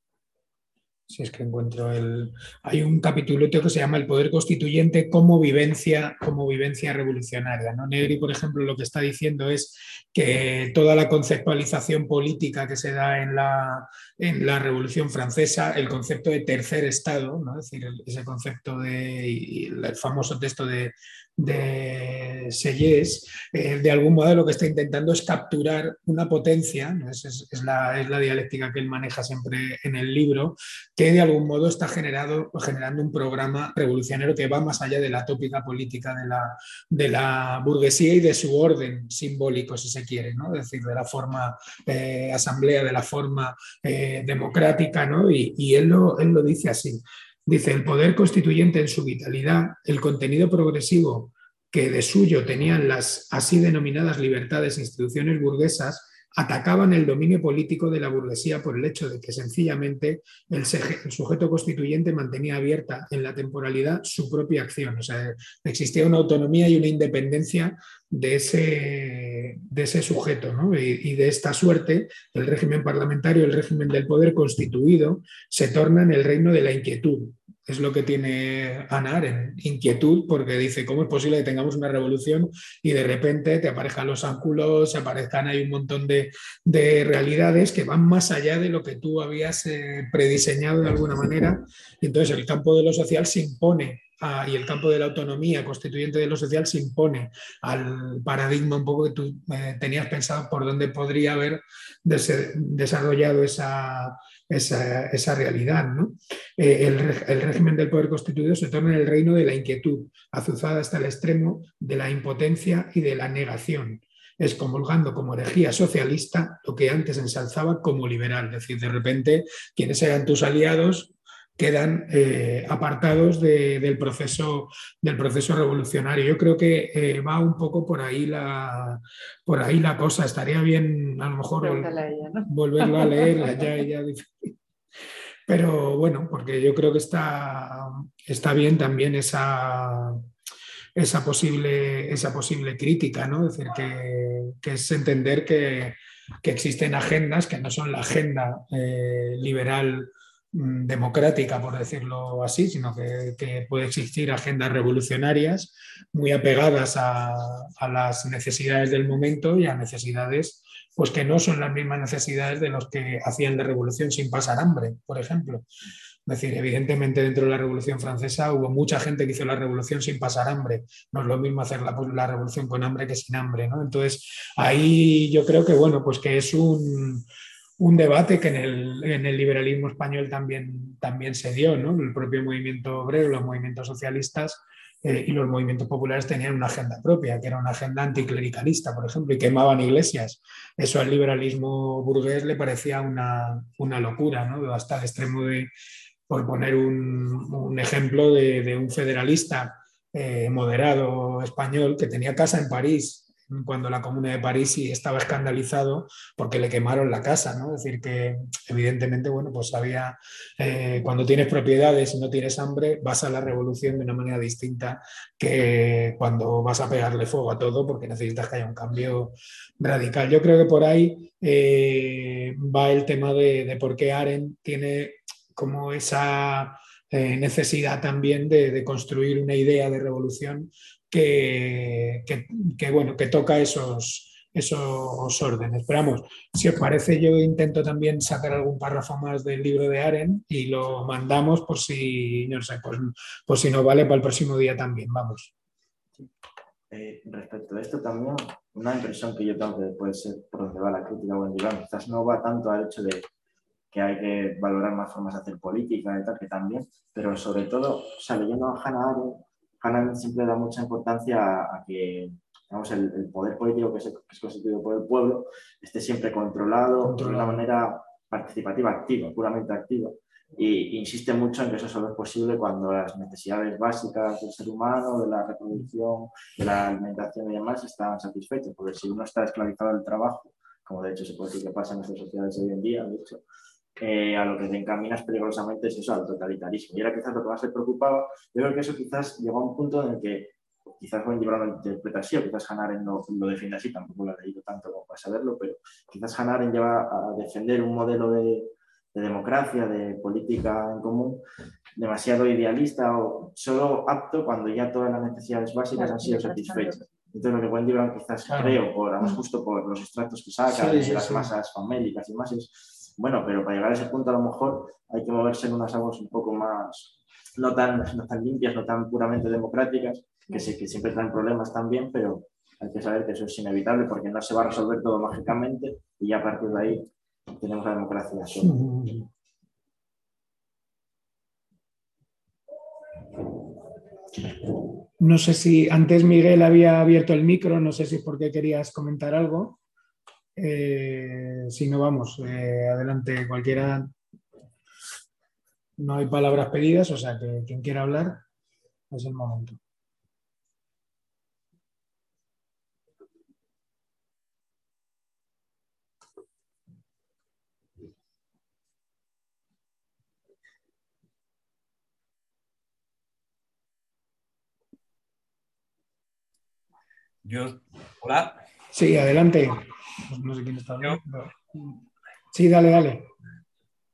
si es que encuentro el... Hay un capítulo que se llama El poder constituyente como vivencia, como vivencia revolucionaria. ¿no? Negri, por ejemplo, lo que está diciendo es que toda la conceptualización política que se da en la, en la Revolución Francesa, el concepto de tercer Estado, ¿no? es decir, ese concepto de, el famoso texto de, de Sellés, eh, de algún modo lo que está intentando es capturar una potencia, es, la, es, la, dialéctica que él maneja siempre en el libro, que de algún modo está generado, generando un programa revolucionario que va más allá de la tópica política de la, de la burguesía y de su orden simbólico, si se quiere, ¿no? es decir, de la forma eh, asamblea, de la forma eh, democrática, ¿no? y, y él, lo, él lo dice así. Dice, el poder constituyente en su vitalidad, el contenido progresivo que de suyo tenían las así denominadas libertades e instituciones burguesas, atacaban el dominio político de la burguesía por el hecho de que sencillamente el, sujeto constituyente mantenía abierta en la temporalidad su propia acción. O sea, existía una autonomía y una independencia de ese, de ese sujeto. Y, y, de esta suerte, el régimen parlamentario, el régimen del poder constituido, se torna en el reino de la inquietud, es lo que tiene Ana en inquietud, porque dice, ¿cómo es posible que tengamos una revolución y de repente te aparezcan los ángulos, se aparezcan ahí un montón de, realidades que van más allá de lo que tú habías eh, prediseñado de alguna manera? Entonces el campo de lo social se impone y el campo de la autonomía constituyente de lo social se impone al paradigma un poco que tú eh, tenías pensado por dónde podría haber desarrollado esa, esa, realidad. ¿no? Eh, el, régimen del poder constituido se torna en el reino de la inquietud, azuzada hasta el extremo de la impotencia y de la negación excomulgando como herejía socialista lo que antes ensalzaba como liberal. Es decir, de repente, quienes eran tus aliados quedan eh, apartados del, proceso, del proceso revolucionario. Yo creo que eh, va un poco por ahí, la, por ahí la cosa. Estaría bien a lo mejor volverlo a leer. ya, Pero bueno, porque yo creo que está, está bien también esa, esa, posible, esa posible crítica, ¿no? Es decir, que, es entender que, existen agendas que no son la agenda eh, liberal democrática, por decirlo así, sino que, puede existir agendas revolucionarias muy apegadas a, las necesidades del momento y a necesidades pues que no son las mismas necesidades de los que hacían la revolución sin pasar hambre, por ejemplo. Es decir, evidentemente dentro de la Revolución Francesa hubo mucha gente que hizo la revolución sin pasar hambre. No es lo mismo hacer la, la revolución con hambre que sin hambre. ¿no? Entonces, ahí yo creo que, bueno, pues que es un, un debate que en el, liberalismo español también, se dio. ¿no? El propio movimiento obrero, los movimientos socialistas eh, y los movimientos populares tenían una agenda propia, que era una agenda anticlericalista, por ejemplo, y quemaban iglesias. Eso al liberalismo burgués le parecía una, una locura, ¿no? hasta el extremo de por poner un, ejemplo de, un federalista eh, moderado español que tenía casa en París cuando la Comuna de París sí estaba escandalizado porque le quemaron la casa, ¿no? Es decir, que evidentemente, bueno, pues había, eh, cuando tienes propiedades y no tienes hambre, vas a la revolución de una manera distinta que cuando vas a pegarle fuego a todo porque necesitas que haya un cambio radical. Yo creo que por ahí eh, va el tema de, de por qué Aren tiene como esa eh, necesidad también de, construir una idea de revolución que, bueno, que toca esos, esos órdenes. Esperamos, si os parece, yo intento también sacar algún párrafo más del libro de Aren y lo mandamos por si, no sé, pues, por si no vale para el próximo día también. Vamos. Eh, respecto a esto también, una impresión que yo tengo que puede ser por donde va la crítica o quizás no va tanto al hecho de que hay que valorar más formas de hacer política y tal, que también, pero sobre todo, o sea, leyendo a Hannah Arendt, Arendt siempre da mucha importancia a, que digamos, el, poder político que, es constituido por el pueblo esté siempre controlado, de una manera participativa, activa, puramente activa. Y insiste mucho en que eso solo es posible cuando las necesidades básicas del ser humano, de la reproducción, de la alimentación y demás están satisfechas, porque si uno está esclavizado del trabajo, como de hecho se puede decir que pasa en nuestras sociedades hoy en día, de hecho, eh, a lo que te encaminas peligrosamente es eso, al totalitarismo. Y era quizás lo que más te preocupaba. Yo creo que eso quizás llegó a un punto en el que quizás pueden llevar una interpretación, quizás Hanaren no lo defiende así, tampoco lo ha leído tanto como para saberlo, pero quizás Hanaren lleva a defender un modelo de, de democracia, de política en común, demasiado idealista o solo apto cuando ya todas las necesidades básicas han sido satisfechas. Entonces, lo que Wendy Brown quizás creo, por, además justo por los extractos que saca, de las masas famélicas y más, es bueno, pero para llegar a ese punto a lo mejor hay que moverse en unas aguas un poco más, no tan, no tan limpias, no tan puramente democráticas, que, sí, que siempre traen problemas también, pero hay que saber que eso es inevitable porque no se va a resolver todo mágicamente y ya a partir de ahí tenemos la democracia. No sé si antes Miguel había abierto el micro, no sé si es porque querías comentar algo. Eh, si no, vamos, eh, adelante cualquiera. No hay palabras pedidas, o sea que quien quiera hablar es el momento. Yo, hola. Sí, adelante. No sé quién está Sí, dale, dale.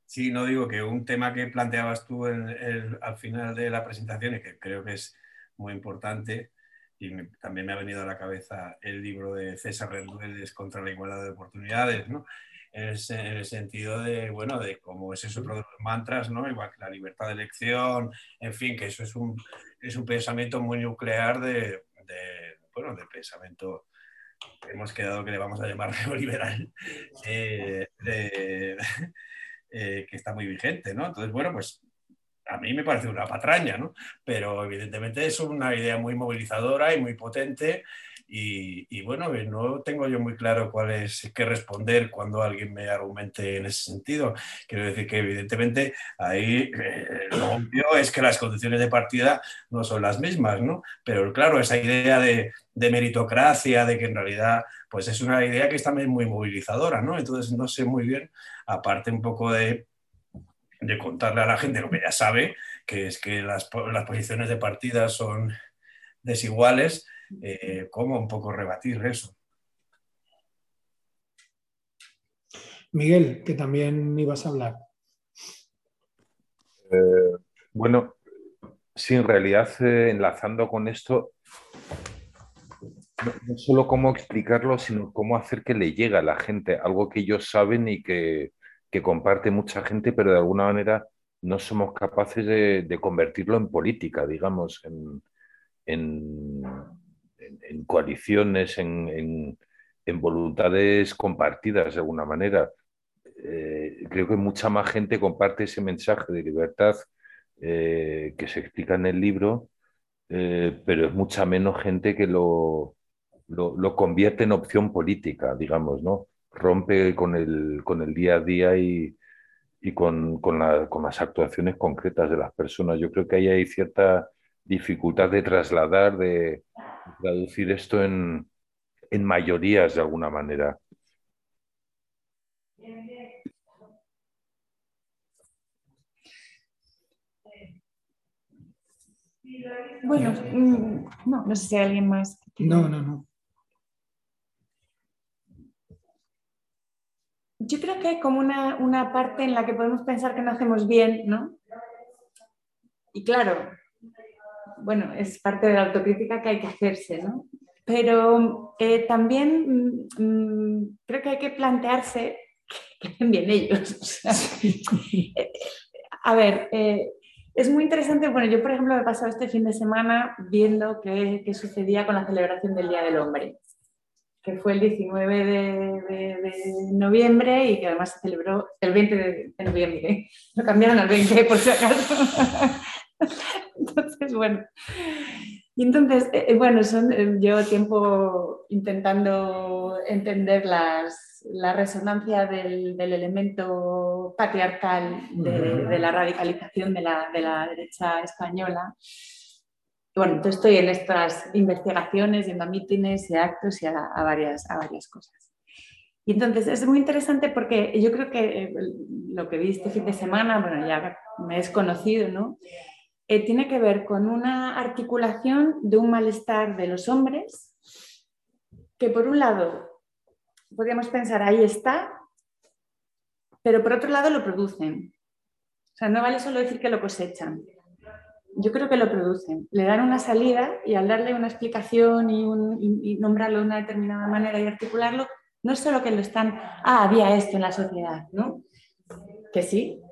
Sí, no digo que un tema que planteabas tú al final de la presentación y que creo que es muy importante y también me ha venido a la cabeza el libro de César Rendueles contra la igualdad de oportunidades, ¿no? En el, sentido de, bueno, de cómo ese es otro de los mantras, ¿no? Igual que la libertad de elección, en fin, que eso es un, es un pensamiento muy nuclear de, de bueno, de pensamiento hemos quedado que le vamos a llamar neoliberal, eh, eh, que está muy vigente, ¿no? Entonces, bueno, pues a mí me parece una patraña, ¿no? Pero evidentemente es una idea muy movilizadora y muy potente y, bueno, eh, no tengo yo muy claro cuál es qué responder cuando alguien me argumente en ese sentido. Quiero decir que evidentemente ahí eh, lo obvio es que las condiciones de partida no son las mismas, ¿no? Pero claro, esa idea de, meritocracia, de que en realidad pues es una idea que está muy movilizadora, ¿no? Entonces no sé muy bien, aparte un poco de, de contarle a la gente lo que ya sabe, que es que las, las posiciones de partida son desiguales, eh, cómo un poco rebatir eso. Miguel, que también ibas a hablar. Eh, bueno, sí, en realidad, eh, enlazando con esto, no, solo cómo explicarlo, sino cómo hacer que le llegue a la gente, algo que ellos saben y que, comparte mucha gente, pero de alguna manera no somos capaces de, convertirlo en política, digamos, en, en, coaliciones, en, voluntades compartidas de alguna manera. Eh, creo que mucha más gente comparte ese mensaje de libertad eh, que se explica en el libro, eh, pero es mucha menos gente que lo, lo, convierte en opción política, digamos, ¿no? Rompe con el, con el día a día y, y con, con, las actuaciones concretas de las personas. Yo creo que ahí hay cierta dificultad de trasladar, de traducir esto en, en mayorías de alguna manera. Bueno, mm, no, no sé si hay alguien más. No, no, no. Yo creo que hay como una, una, parte en la que podemos pensar que no hacemos bien, ¿no? Y claro, bueno, es parte de la autocrítica que hay que hacerse, ¿no? Pero eh, también mm, mm, creo que hay que plantearse que hacen bien ellos. Eh, a ver, eh, es muy interesante, bueno, yo por ejemplo me he pasado este fin de semana viendo qué, qué sucedía con la celebración del Día del Hombre que fue el 19 de, noviembre y que además se celebró el 20 de, noviembre. Lo cambiaron al 20 por si acaso. Entonces, bueno. Y entonces, eh, eh, bueno, son, eh, llevo tiempo intentando entender las, la resonancia del, del elemento patriarcal de, de, la radicalización de la, de la derecha española bueno, entonces estoy en estas investigaciones, yendo a mítines y actos y a, varias, a varias cosas. Y entonces es muy interesante porque yo creo que eh, lo que vi este fin de semana, bueno, ya me es conocido, ¿no? Eh, tiene que ver con una articulación de un malestar de los hombres que por un lado podríamos pensar ahí está, pero por otro lado lo producen. O sea, no vale solo decir que lo cosechan, yo creo que lo producen. Le dan una salida y al darle una explicación y, nombrarlo de una determinada manera y articularlo, no es solo que lo están, ah, había esto en la sociedad, ¿no? Que sí,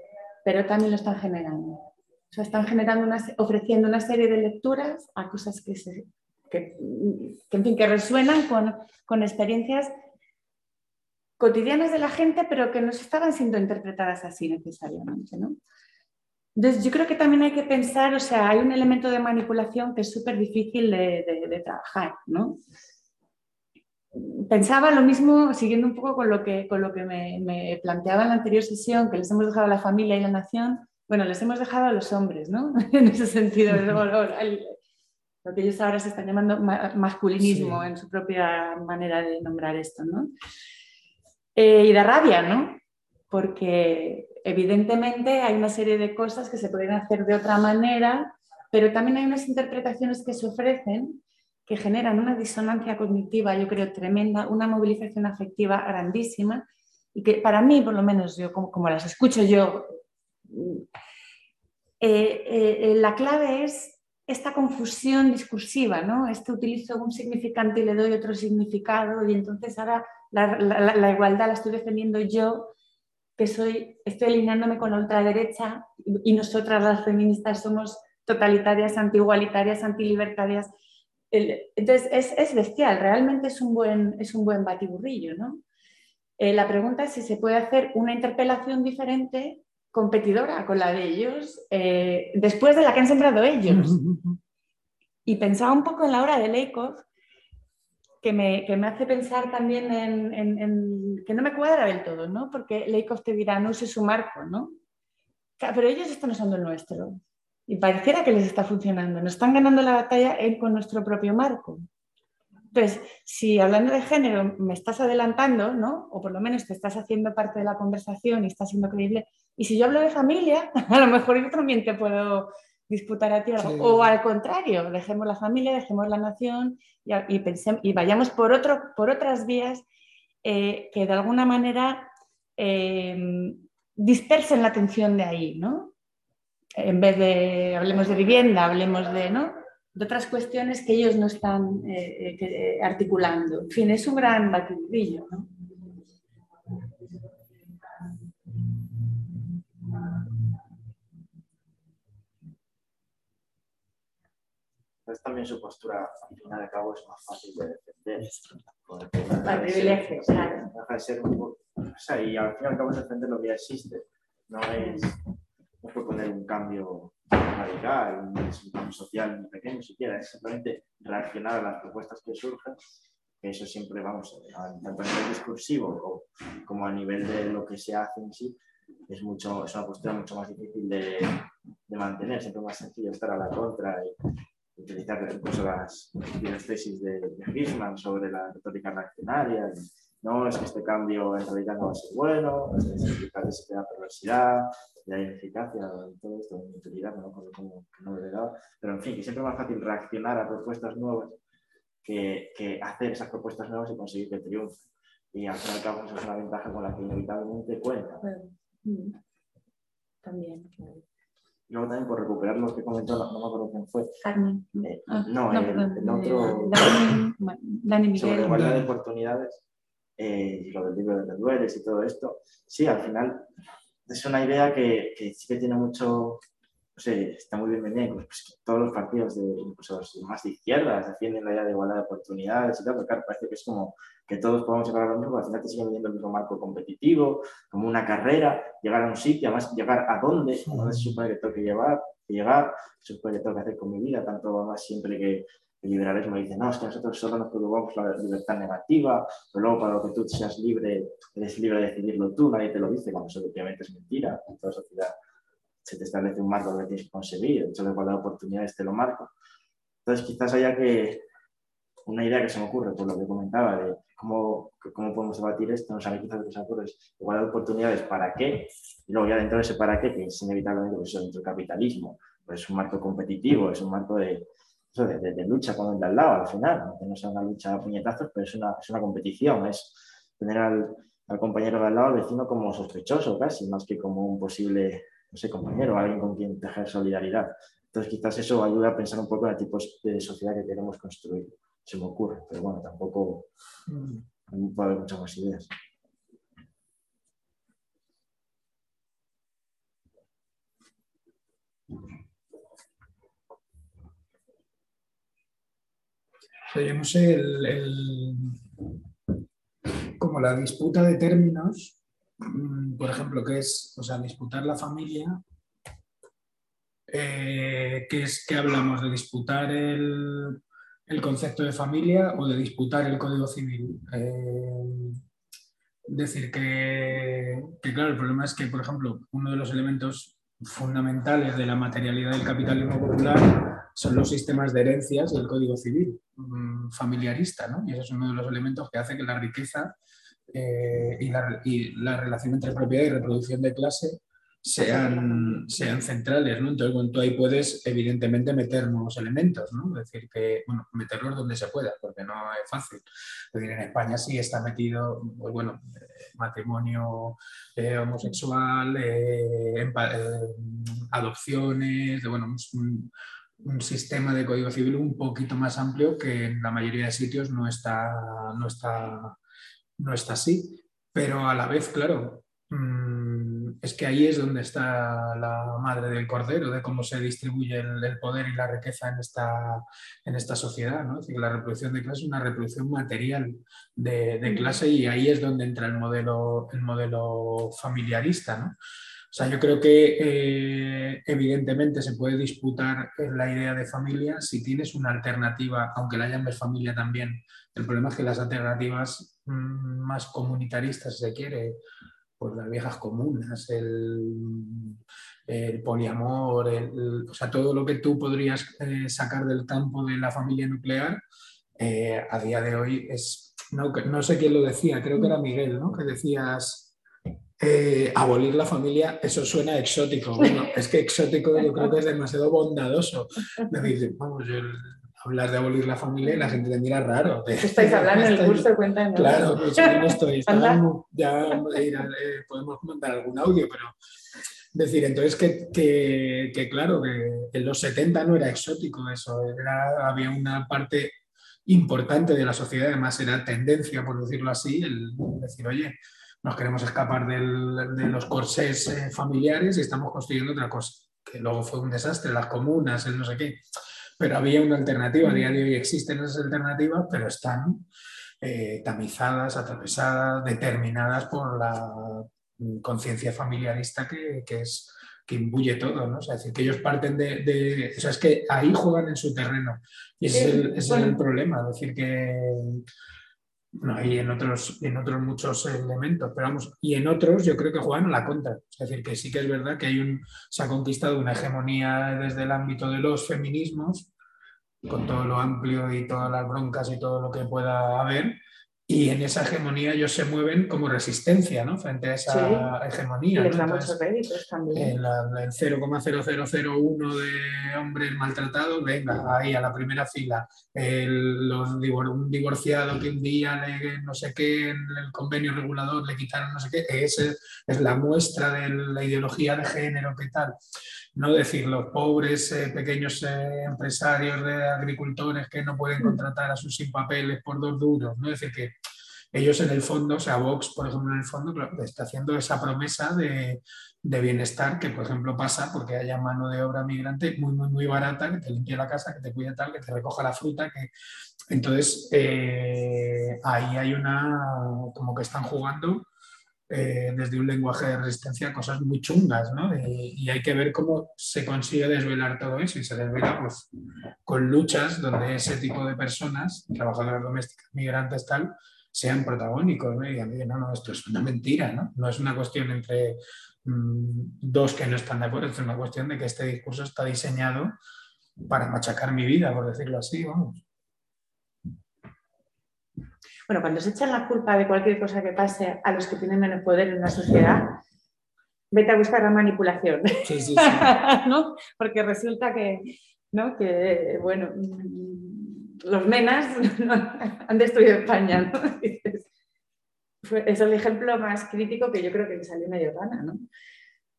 pero también lo están generando. O sea, están generando ofreciendo una serie de lecturas a cosas que, que, en fin, que resuenan con, con experiencias cotidianas de la gente, pero que no estaban siendo interpretadas así necesariamente, ¿no? Entonces, yo creo que también hay que pensar, o sea, hay un elemento de manipulación que es súper difícil de, trabajar, ¿no? Pensaba lo mismo, siguiendo un poco con lo que, con lo que me, planteaba en la anterior sesión, que les hemos dejado a la familia y la nación, bueno, les hemos dejado a los hombres, ¿no? en ese sentido, lo que ellos ahora se están llamando masculinismo en su propia manera de nombrar esto, ¿no? Eh, y da rabia, ¿no? Porque evidentemente hay una serie de cosas que se pueden hacer de otra manera, pero también hay unas interpretaciones que se ofrecen que generan una disonancia cognitiva, yo creo, tremenda, una movilización afectiva grandísima y que para mí, por lo menos yo como, las escucho yo, eh, eh, la clave es esta confusión discursiva, ¿no? Este utilizo un significante y le doy otro significado y entonces ahora la igualdad la estoy defendiendo yo que soy, estoy alineándome con la ultraderecha y nosotras las feministas somos totalitarias, antiigualitarias, antilibertarias. Entonces es, es, bestial, realmente es un buen, es un buen batiburrillo. ¿no? Eh, la pregunta es si se puede hacer una interpelación diferente, competidora con la de ellos, eh, después de la que han sembrado ellos. Y pensaba un poco en la obra de Leikov, que me, que me hace pensar también en, que no me cuadra del todo, ¿no? Porque Leikov te dirá, no use su marco, ¿no? Pero ellos están usando el nuestro y pareciera que les está funcionando. Nos están ganando la batalla con nuestro propio marco. Entonces, si hablando de género me estás adelantando, ¿no? O por lo menos te estás haciendo parte de la conversación y estás siendo creíble. Y si yo hablo de familia, a lo mejor yo también te puedo disputar a ti O al contrario, dejemos la familia, dejemos la nación y, y, vayamos por, otro, por otras vías eh, que de alguna manera em, dispersen la atención de ahí, ¿no? en vez de, hablemos de vivienda, hablemos de, ¿no? de otras cuestiones que ellos no están eh, eh, articulando. En fin, es un gran batidillo. ¿no? Entonces también su postura, al final de cabo, es más fácil de defender. Para privilegio, claro. Deja de ser un poco... O sea, y al fin y al cabo es defender lo que ya existe. No es, no proponer un cambio radical, un cambio social ni pequeño siquiera, es simplemente reaccionar a las propuestas que surgen, que eso siempre, vamos, tanto a nivel discursivo como a nivel de lo que se hace en sí, es, mucho, es una postura mucho más difícil de, de mantener, siempre más sencillo estar a la contra y, utilizar incluso las, las tesis de, de sobre la retórica reaccionaria. No es que este cambio en realidad no va a ser bueno, es que se da perversidad, de ineficacia, todo esto, de utilidad, no como que no le daba. Pero en fin, que siempre es más fácil reaccionar a propuestas nuevas que, que hacer esas propuestas nuevas y conseguir que triunfen. Y al fin y al cabo, eso es una ventaja con la que inevitablemente cuenta. Mm, también. Y luego también por recuperar lo que comentó, no, me acuerdo quién fue. Carmen. Eh, ah, no, el, el, otro. Dani, Miguel. Sobre igualdad de oportunidades eh, y lo del libro de Redueles y todo esto. Sí, al final es una idea que, que sí que tiene mucho. No sé, está muy bienvenida. Pues, todos los partidos, de, incluso los más de izquierdas, defienden la idea de igualdad de oportunidades y tal, pero claro, parece que es como que todos podemos llegar a lo mismo, al final te siguen viendo el mismo marco competitivo, como una carrera, llegar a un sitio, además llegar a dónde, a dónde se supone que tengo que llevar, llegar, se supone que tengo que hacer con mi vida, tanto más siempre que el liberalismo dice, no, es que nosotros solo nos preocupamos la libertad negativa, pero luego para lo que tú seas libre, eres libre de decidirlo tú, nadie te lo dice, cuando eso obviamente es mentira, en toda sociedad se te establece un marco que tienes que conseguir, el hecho de igualdad de oportunidades te lo marco. Entonces quizás haya que, una idea que se me ocurre, por lo que comentaba, de cómo, cómo podemos debatir esto, no sé, quizás lo que se me ocurre es igualdad de oportunidades, ¿para qué? Y luego ya dentro de ese para qué, que es inevitablemente pues, dentro del capitalismo, pues es un marco competitivo, es un marco de, de, de, lucha con el de al lado al final, aunque no sea una lucha a puñetazos, pero es una, es una competición, es tener al, al, compañero de al lado, al vecino como sospechoso casi, más que como un posible, no sé, compañero, alguien con quien tejer solidaridad. Entonces quizás eso ayuda a pensar un poco en el tipo de sociedad que queremos construir se me ocurre, pero bueno, tampoco mm. puede haber muchas más ideas. yo no sé, el, como la disputa de términos, por ejemplo, que es, o sea, disputar la familia, eh, ¿qué es que hablamos de disputar el, el concepto de familia o de disputar el Código Civil. Eh, decir que, claro, el problema es que, por ejemplo, uno de los elementos fundamentales de la materialidad del capitalismo popular son los sistemas de herencias del Código Civil mm, familiarista, ¿no? Y ese es uno de los elementos que hace que la riqueza eh, y, la, y, la, relación entre propiedad y reproducción de clase sean, sean centrales, ¿no? Entonces, bueno, tú ahí puedes, evidentemente, meter nuevos elementos, ¿no? Es decir, que, bueno, meterlos donde se pueda, porque no es fácil. Es decir, en España sí está metido, pues bueno, eh, matrimonio eh, homosexual, eh, adopciones, de, bueno, un, un, sistema de código civil un poquito más amplio que en la mayoría de sitios no está, no está, no está así. Pero a la vez, claro, Mm, es que ahí es donde está la madre del cordero, de cómo se distribuye el, poder y la riqueza en esta, en esta sociedad. ¿no? la reproducción de clase es una reproducción material de, clase y ahí es donde entra el modelo, el modelo familiarista. ¿no? O sea, yo creo que eh, evidentemente se puede disputar la idea de familia si tienes una alternativa, aunque la llames familia también. El problema es que las alternativas mm, más comunitaristas, si se quiere, pues las viejas comunas, el, poliamor, o sea, todo lo que tú podrías eh, sacar del campo de la familia nuclear, eh, a día de hoy es, no, no, sé quién lo decía, creo que era Miguel, ¿no? que decías, eh, abolir la familia, eso suena exótico. Bueno, es que exótico yo creo que es demasiado bondadoso. Decir, vamos, yo hablar de abolir la familia y la gente te mira raro. Estáis hablando en el curso, cuéntanos. Claro, pues yo no estoy. ya eh, podemos mandar algún audio, pero decir, entonces que, claro, que en los 70 no era exótico eso, había una parte importante de la sociedad, además era tendencia, por decirlo así, el decir, oye, nos queremos escapar de los corsés eh, familiares y estamos construyendo otra cosa, que luego fue un desastre, las comunas, el no sé qué, pero había una alternativa, a día de hoy existen esas alternativas, pero están eh, tamizadas, atravesadas, determinadas por la conciencia familiarista que, es que imbuye todo, ¿no? O sea, es decir, que ellos parten de, O sea, es que ahí juegan en su terreno. Y ese, es, el, problema. Es decir, que... No, hay en otros, en otros muchos elementos, pero vamos, y en otros yo creo que juegan a la contra. Es decir, que sí que es verdad que hay un, se ha conquistado una hegemonía desde el ámbito de los feminismos, con todo lo amplio y todas las broncas y todo lo que pueda haber, y en esa hegemonía ellos se mueven como resistencia ¿no? frente a esa hegemonía. les da también. El, 0,0001 de hombres maltratados, venga, ahí a la primera fila. El, los, un divorciado que un día le, no sé qué, en el convenio regulador le quitaron no sé qué, esa es la muestra de la ideología de género, ¿qué tal? No decir los pobres eh, pequeños eh, empresarios de agricultores que no pueden mm. contratar a sus sin papeles por dos duros, no decir que ellos en el fondo, o sea, Vox, por ejemplo, en el fondo está haciendo esa promesa de, bienestar que, por ejemplo, pasa porque haya mano de obra migrante muy, muy, muy barata, que te limpie la casa, que te cuide tal, que te recoja la fruta, que... Entonces, eh, ahí hay una, como que están jugando eh, desde un lenguaje de resistencia cosas muy chungas, ¿no? y hay que ver cómo se consigue desvelar todo eso y se desvela pues, con luchas donde ese tipo de personas, trabajadoras domésticas, migrantes, tal, sean protagónicos. ¿no? Y digan, no, no, esto es una mentira, ¿no? No es una cuestión entre mm, dos que no están de acuerdo, es una cuestión de que este discurso está diseñado para machacar mi vida, por decirlo así, vamos. Bueno, cuando se echan la culpa de cualquier cosa que pase a los que tienen menos poder en una sociedad, vete a buscar la manipulación. Sí, sí, sí. ¿No? Porque resulta que, ¿no? que, bueno, los menas han destruido España. ¿no? es el ejemplo más crítico que yo creo que me salió una Giordana, ¿no?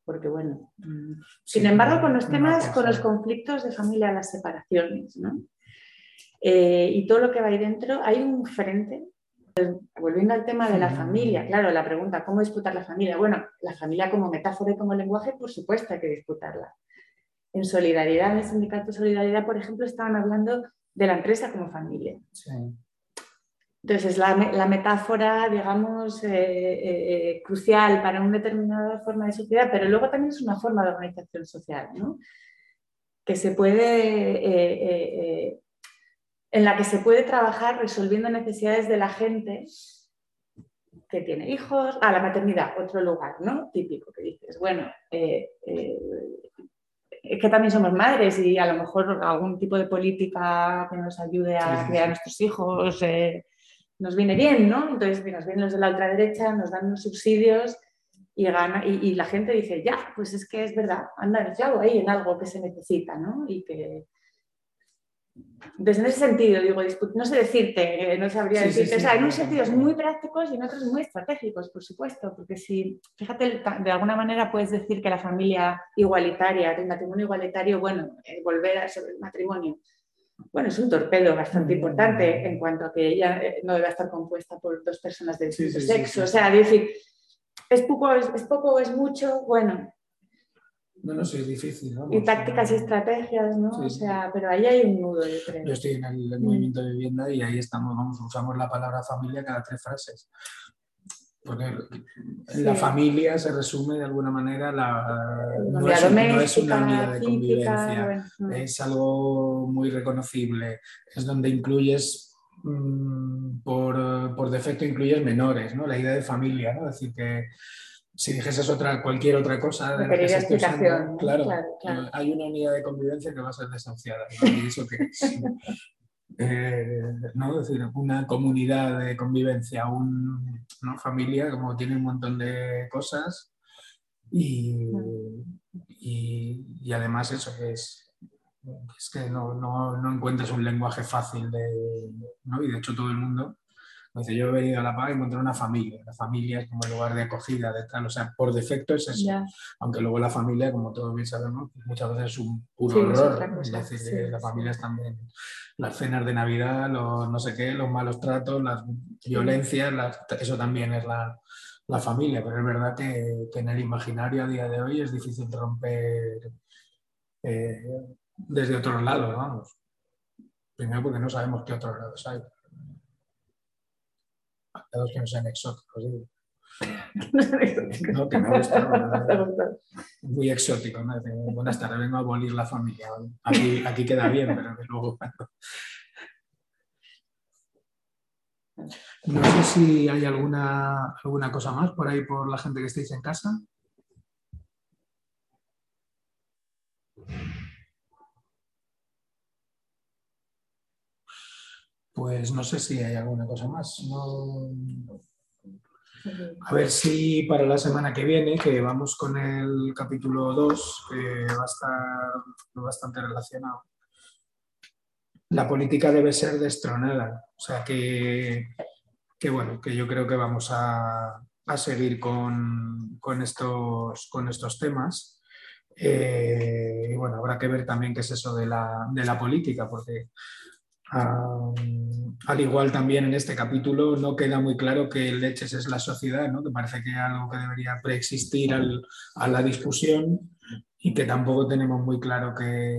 Porque bueno, sin embargo, con los temas, con los conflictos de familia, las separaciones, ¿no? Eh, y todo lo que va ahí dentro, hay un frente Volviendo al tema de la familia, claro, la pregunta, ¿cómo disputar la familia? Bueno, la familia como metáfora y como lenguaje, por supuesto hay que disputarla. En solidaridad, en el sindicato Solidaridad, por ejemplo, estaban hablando de la empresa como familia. Entonces, la, la, metáfora, digamos, eh, eh, eh, crucial para una determinada forma de sociedad, pero luego también es una forma de organización social, ¿no? que se puede en la que se puede trabajar resolviendo necesidades de la gente que tiene hijos, a la maternidad, otro lugar, ¿no? Típico que dices, bueno, eh, eh, es que también somos madres y a lo mejor algún tipo de política que nos ayude a criar a nuestros hijos eh, nos viene bien, ¿no? Entonces nos vienen los de la ultraderecha, nos dan unos subsidios y, gana, y, la gente dice, ya, pues es que es verdad, anda el clavo ahí en algo que se necesita, ¿no? Y que, entonces, en ese sentido, digo, no sé decirte, no sabría decirte, o sea, en unos sentidos muy prácticos y en otros muy estratégicos, por supuesto, porque si, fíjate, de alguna manera puedes decir que la familia igualitaria, el matrimonio igualitario, bueno, eh, volver sobre el matrimonio, bueno, es un torpedo bastante importante en cuanto a que ella eh, no debe estar compuesta por dos personas del mismo sexo, o sea, decir, es poco, es poco o es mucho, bueno, no, no, sí, es difícil. y tácticas y estrategias, ¿no? o sea, pero ahí hay un nudo, yo creo. Yo estoy en el, movimiento de vivienda y ahí estamos, vamos, usamos la palabra familia cada tres frases. Porque en la familia se resume de alguna manera la, no, es, no es una unidad de convivencia, es algo muy reconocible, es donde incluyes mm, por, por, defecto incluyes menores, ¿no? La idea de familia, ¿no? Es decir, que si dijeses otra, cualquier otra cosa de explicación, claro, hay una unidad de convivencia que va a ser desahuciada. eso que es? Eh, ¿no? decir, una comunidad de convivencia, una familia, como tiene un montón de cosas y, y, además eso es, es que no, no, no, encuentras un lenguaje fácil de, ¿no? y de hecho todo el mundo Dice, yo he venido a La Paz y encontrar una familia. La familia es como el lugar de acogida, de tal. O sea, por defecto es eso. Aunque luego la familia, como todos bien sabemos, muchas veces es un puro horror. Es, decir, que la familia es también las cenas de Navidad, los no sé qué, los malos tratos, las violencias, eso también es la, la, familia. Pero es verdad que, que, en el imaginario a día de hoy es difícil romper eh, desde otros lados, vamos. Primero porque no sabemos qué otros lados hay. Que no sean exóticos, No, que me gusta. Muy exótico, ¿no? Buenas tardes, vengo a abolir la familia. Aquí, aquí queda bien, pero que luego. No sé si hay alguna, alguna cosa más por ahí por la gente que estéis en casa. Pues no sé si hay alguna cosa más. A ver si para la semana que viene, que vamos con el capítulo 2, que va a estar bastante relacionado. La política debe ser destronada. O sea que, bueno, que yo creo que vamos a, seguir con, estos, con estos temas. Eh, y bueno, habrá que ver también qué es eso de la, de la política, porque al igual también en este capítulo no queda muy claro que leches es la sociedad, ¿no? que parece que es algo que debería preexistir a la discusión y que tampoco tenemos muy claro que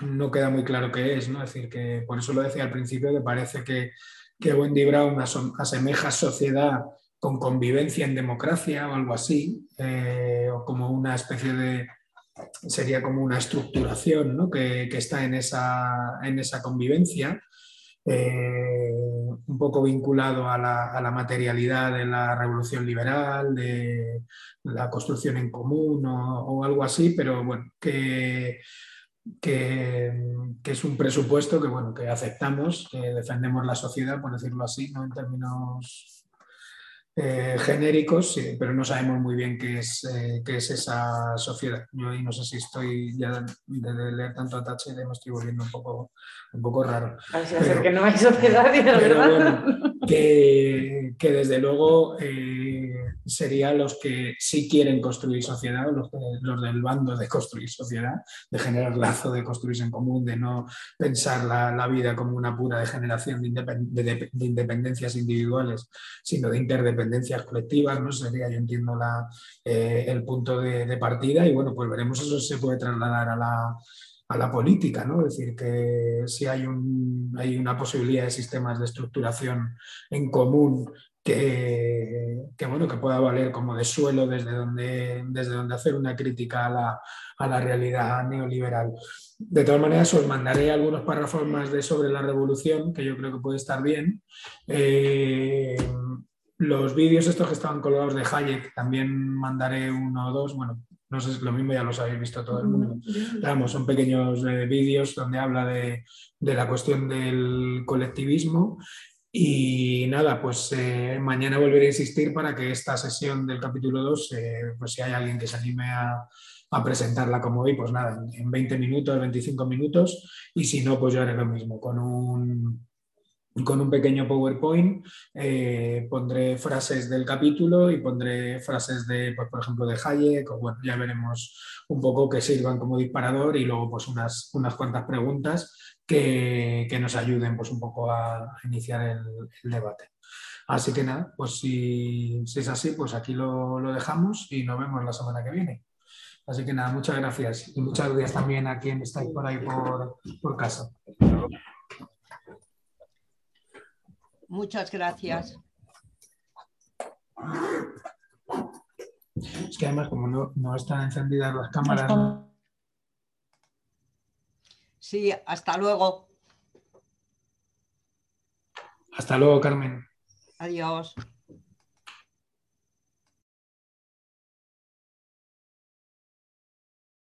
no queda muy claro qué es, ¿no? Es decir, que por eso lo decía al principio, que parece que, que Wendy Brown asemeja sociedad con convivencia en democracia o algo así, eh, o como una especie de, sería como una estructuración que, está en esa, en esa convivencia, eh, un poco vinculado a la, materialidad de la revolución liberal, de la construcción en común o, algo así, pero bueno, que, que, es un presupuesto que, bueno, que aceptamos, que defendemos la sociedad, por decirlo así, ¿no? en términos eh, genéricos, pero no sabemos muy bien qué es, eh, qué es esa sociedad. Yo ahí no sé si estoy ya de, leer tanto a Thatcher me estoy volviendo un poco, un poco raro. Pero, que no hay sociedad, ¿verdad? Que, desde luego eh, serían los que sí quieren construir sociedad, los, del bando de construir sociedad, de generar lazo, de construirse en común, de no pensar la, vida como una pura degeneración de, de, de independencias individuales, sino de interdependencia tendencias colectivas, ¿no? Sería, yo entiendo, la, eh, el punto de, partida y bueno, pues veremos eso se puede trasladar a la, a la política, ¿no? Es decir, que si hay, un, hay una posibilidad de sistemas de estructuración en común que, que, bueno, que pueda valer como de suelo desde donde, desde donde hacer una crítica a la, a la realidad neoliberal. De todas maneras, os mandaré algunos párrafos más de sobre la revolución, que yo creo que puede estar bien. Eh, los vídeos estos que estaban colgados de Hayek, también mandaré uno o dos, bueno, no sé, lo mismo ya los habéis visto todo el mundo. Vamos, son pequeños eh, vídeos donde habla de, la cuestión del colectivismo. Y nada, pues eh, mañana volveré a insistir para que esta sesión del capítulo 2, eh, pues si hay alguien que se anime a, presentarla como hoy, pues nada, en 20 minutos, 25 minutos, y si no, pues yo haré lo mismo, con un, con un pequeño PowerPoint eh, pondré frases del capítulo y pondré frases de, pues, por ejemplo, de Hayek, ya veremos un poco que sirvan como disparador y luego pues unas, unas cuantas preguntas que, nos ayuden pues un poco a iniciar el, debate. Así que nada, pues si, es así, pues aquí lo, dejamos y nos vemos la semana que viene. Así que nada, muchas gracias y muchas gracias también a quien estáis por ahí por, por casa. Muchas gracias. Es que además, como no, están encendidas las cámaras. Sí, hasta luego. Hasta luego, Carmen. Adiós.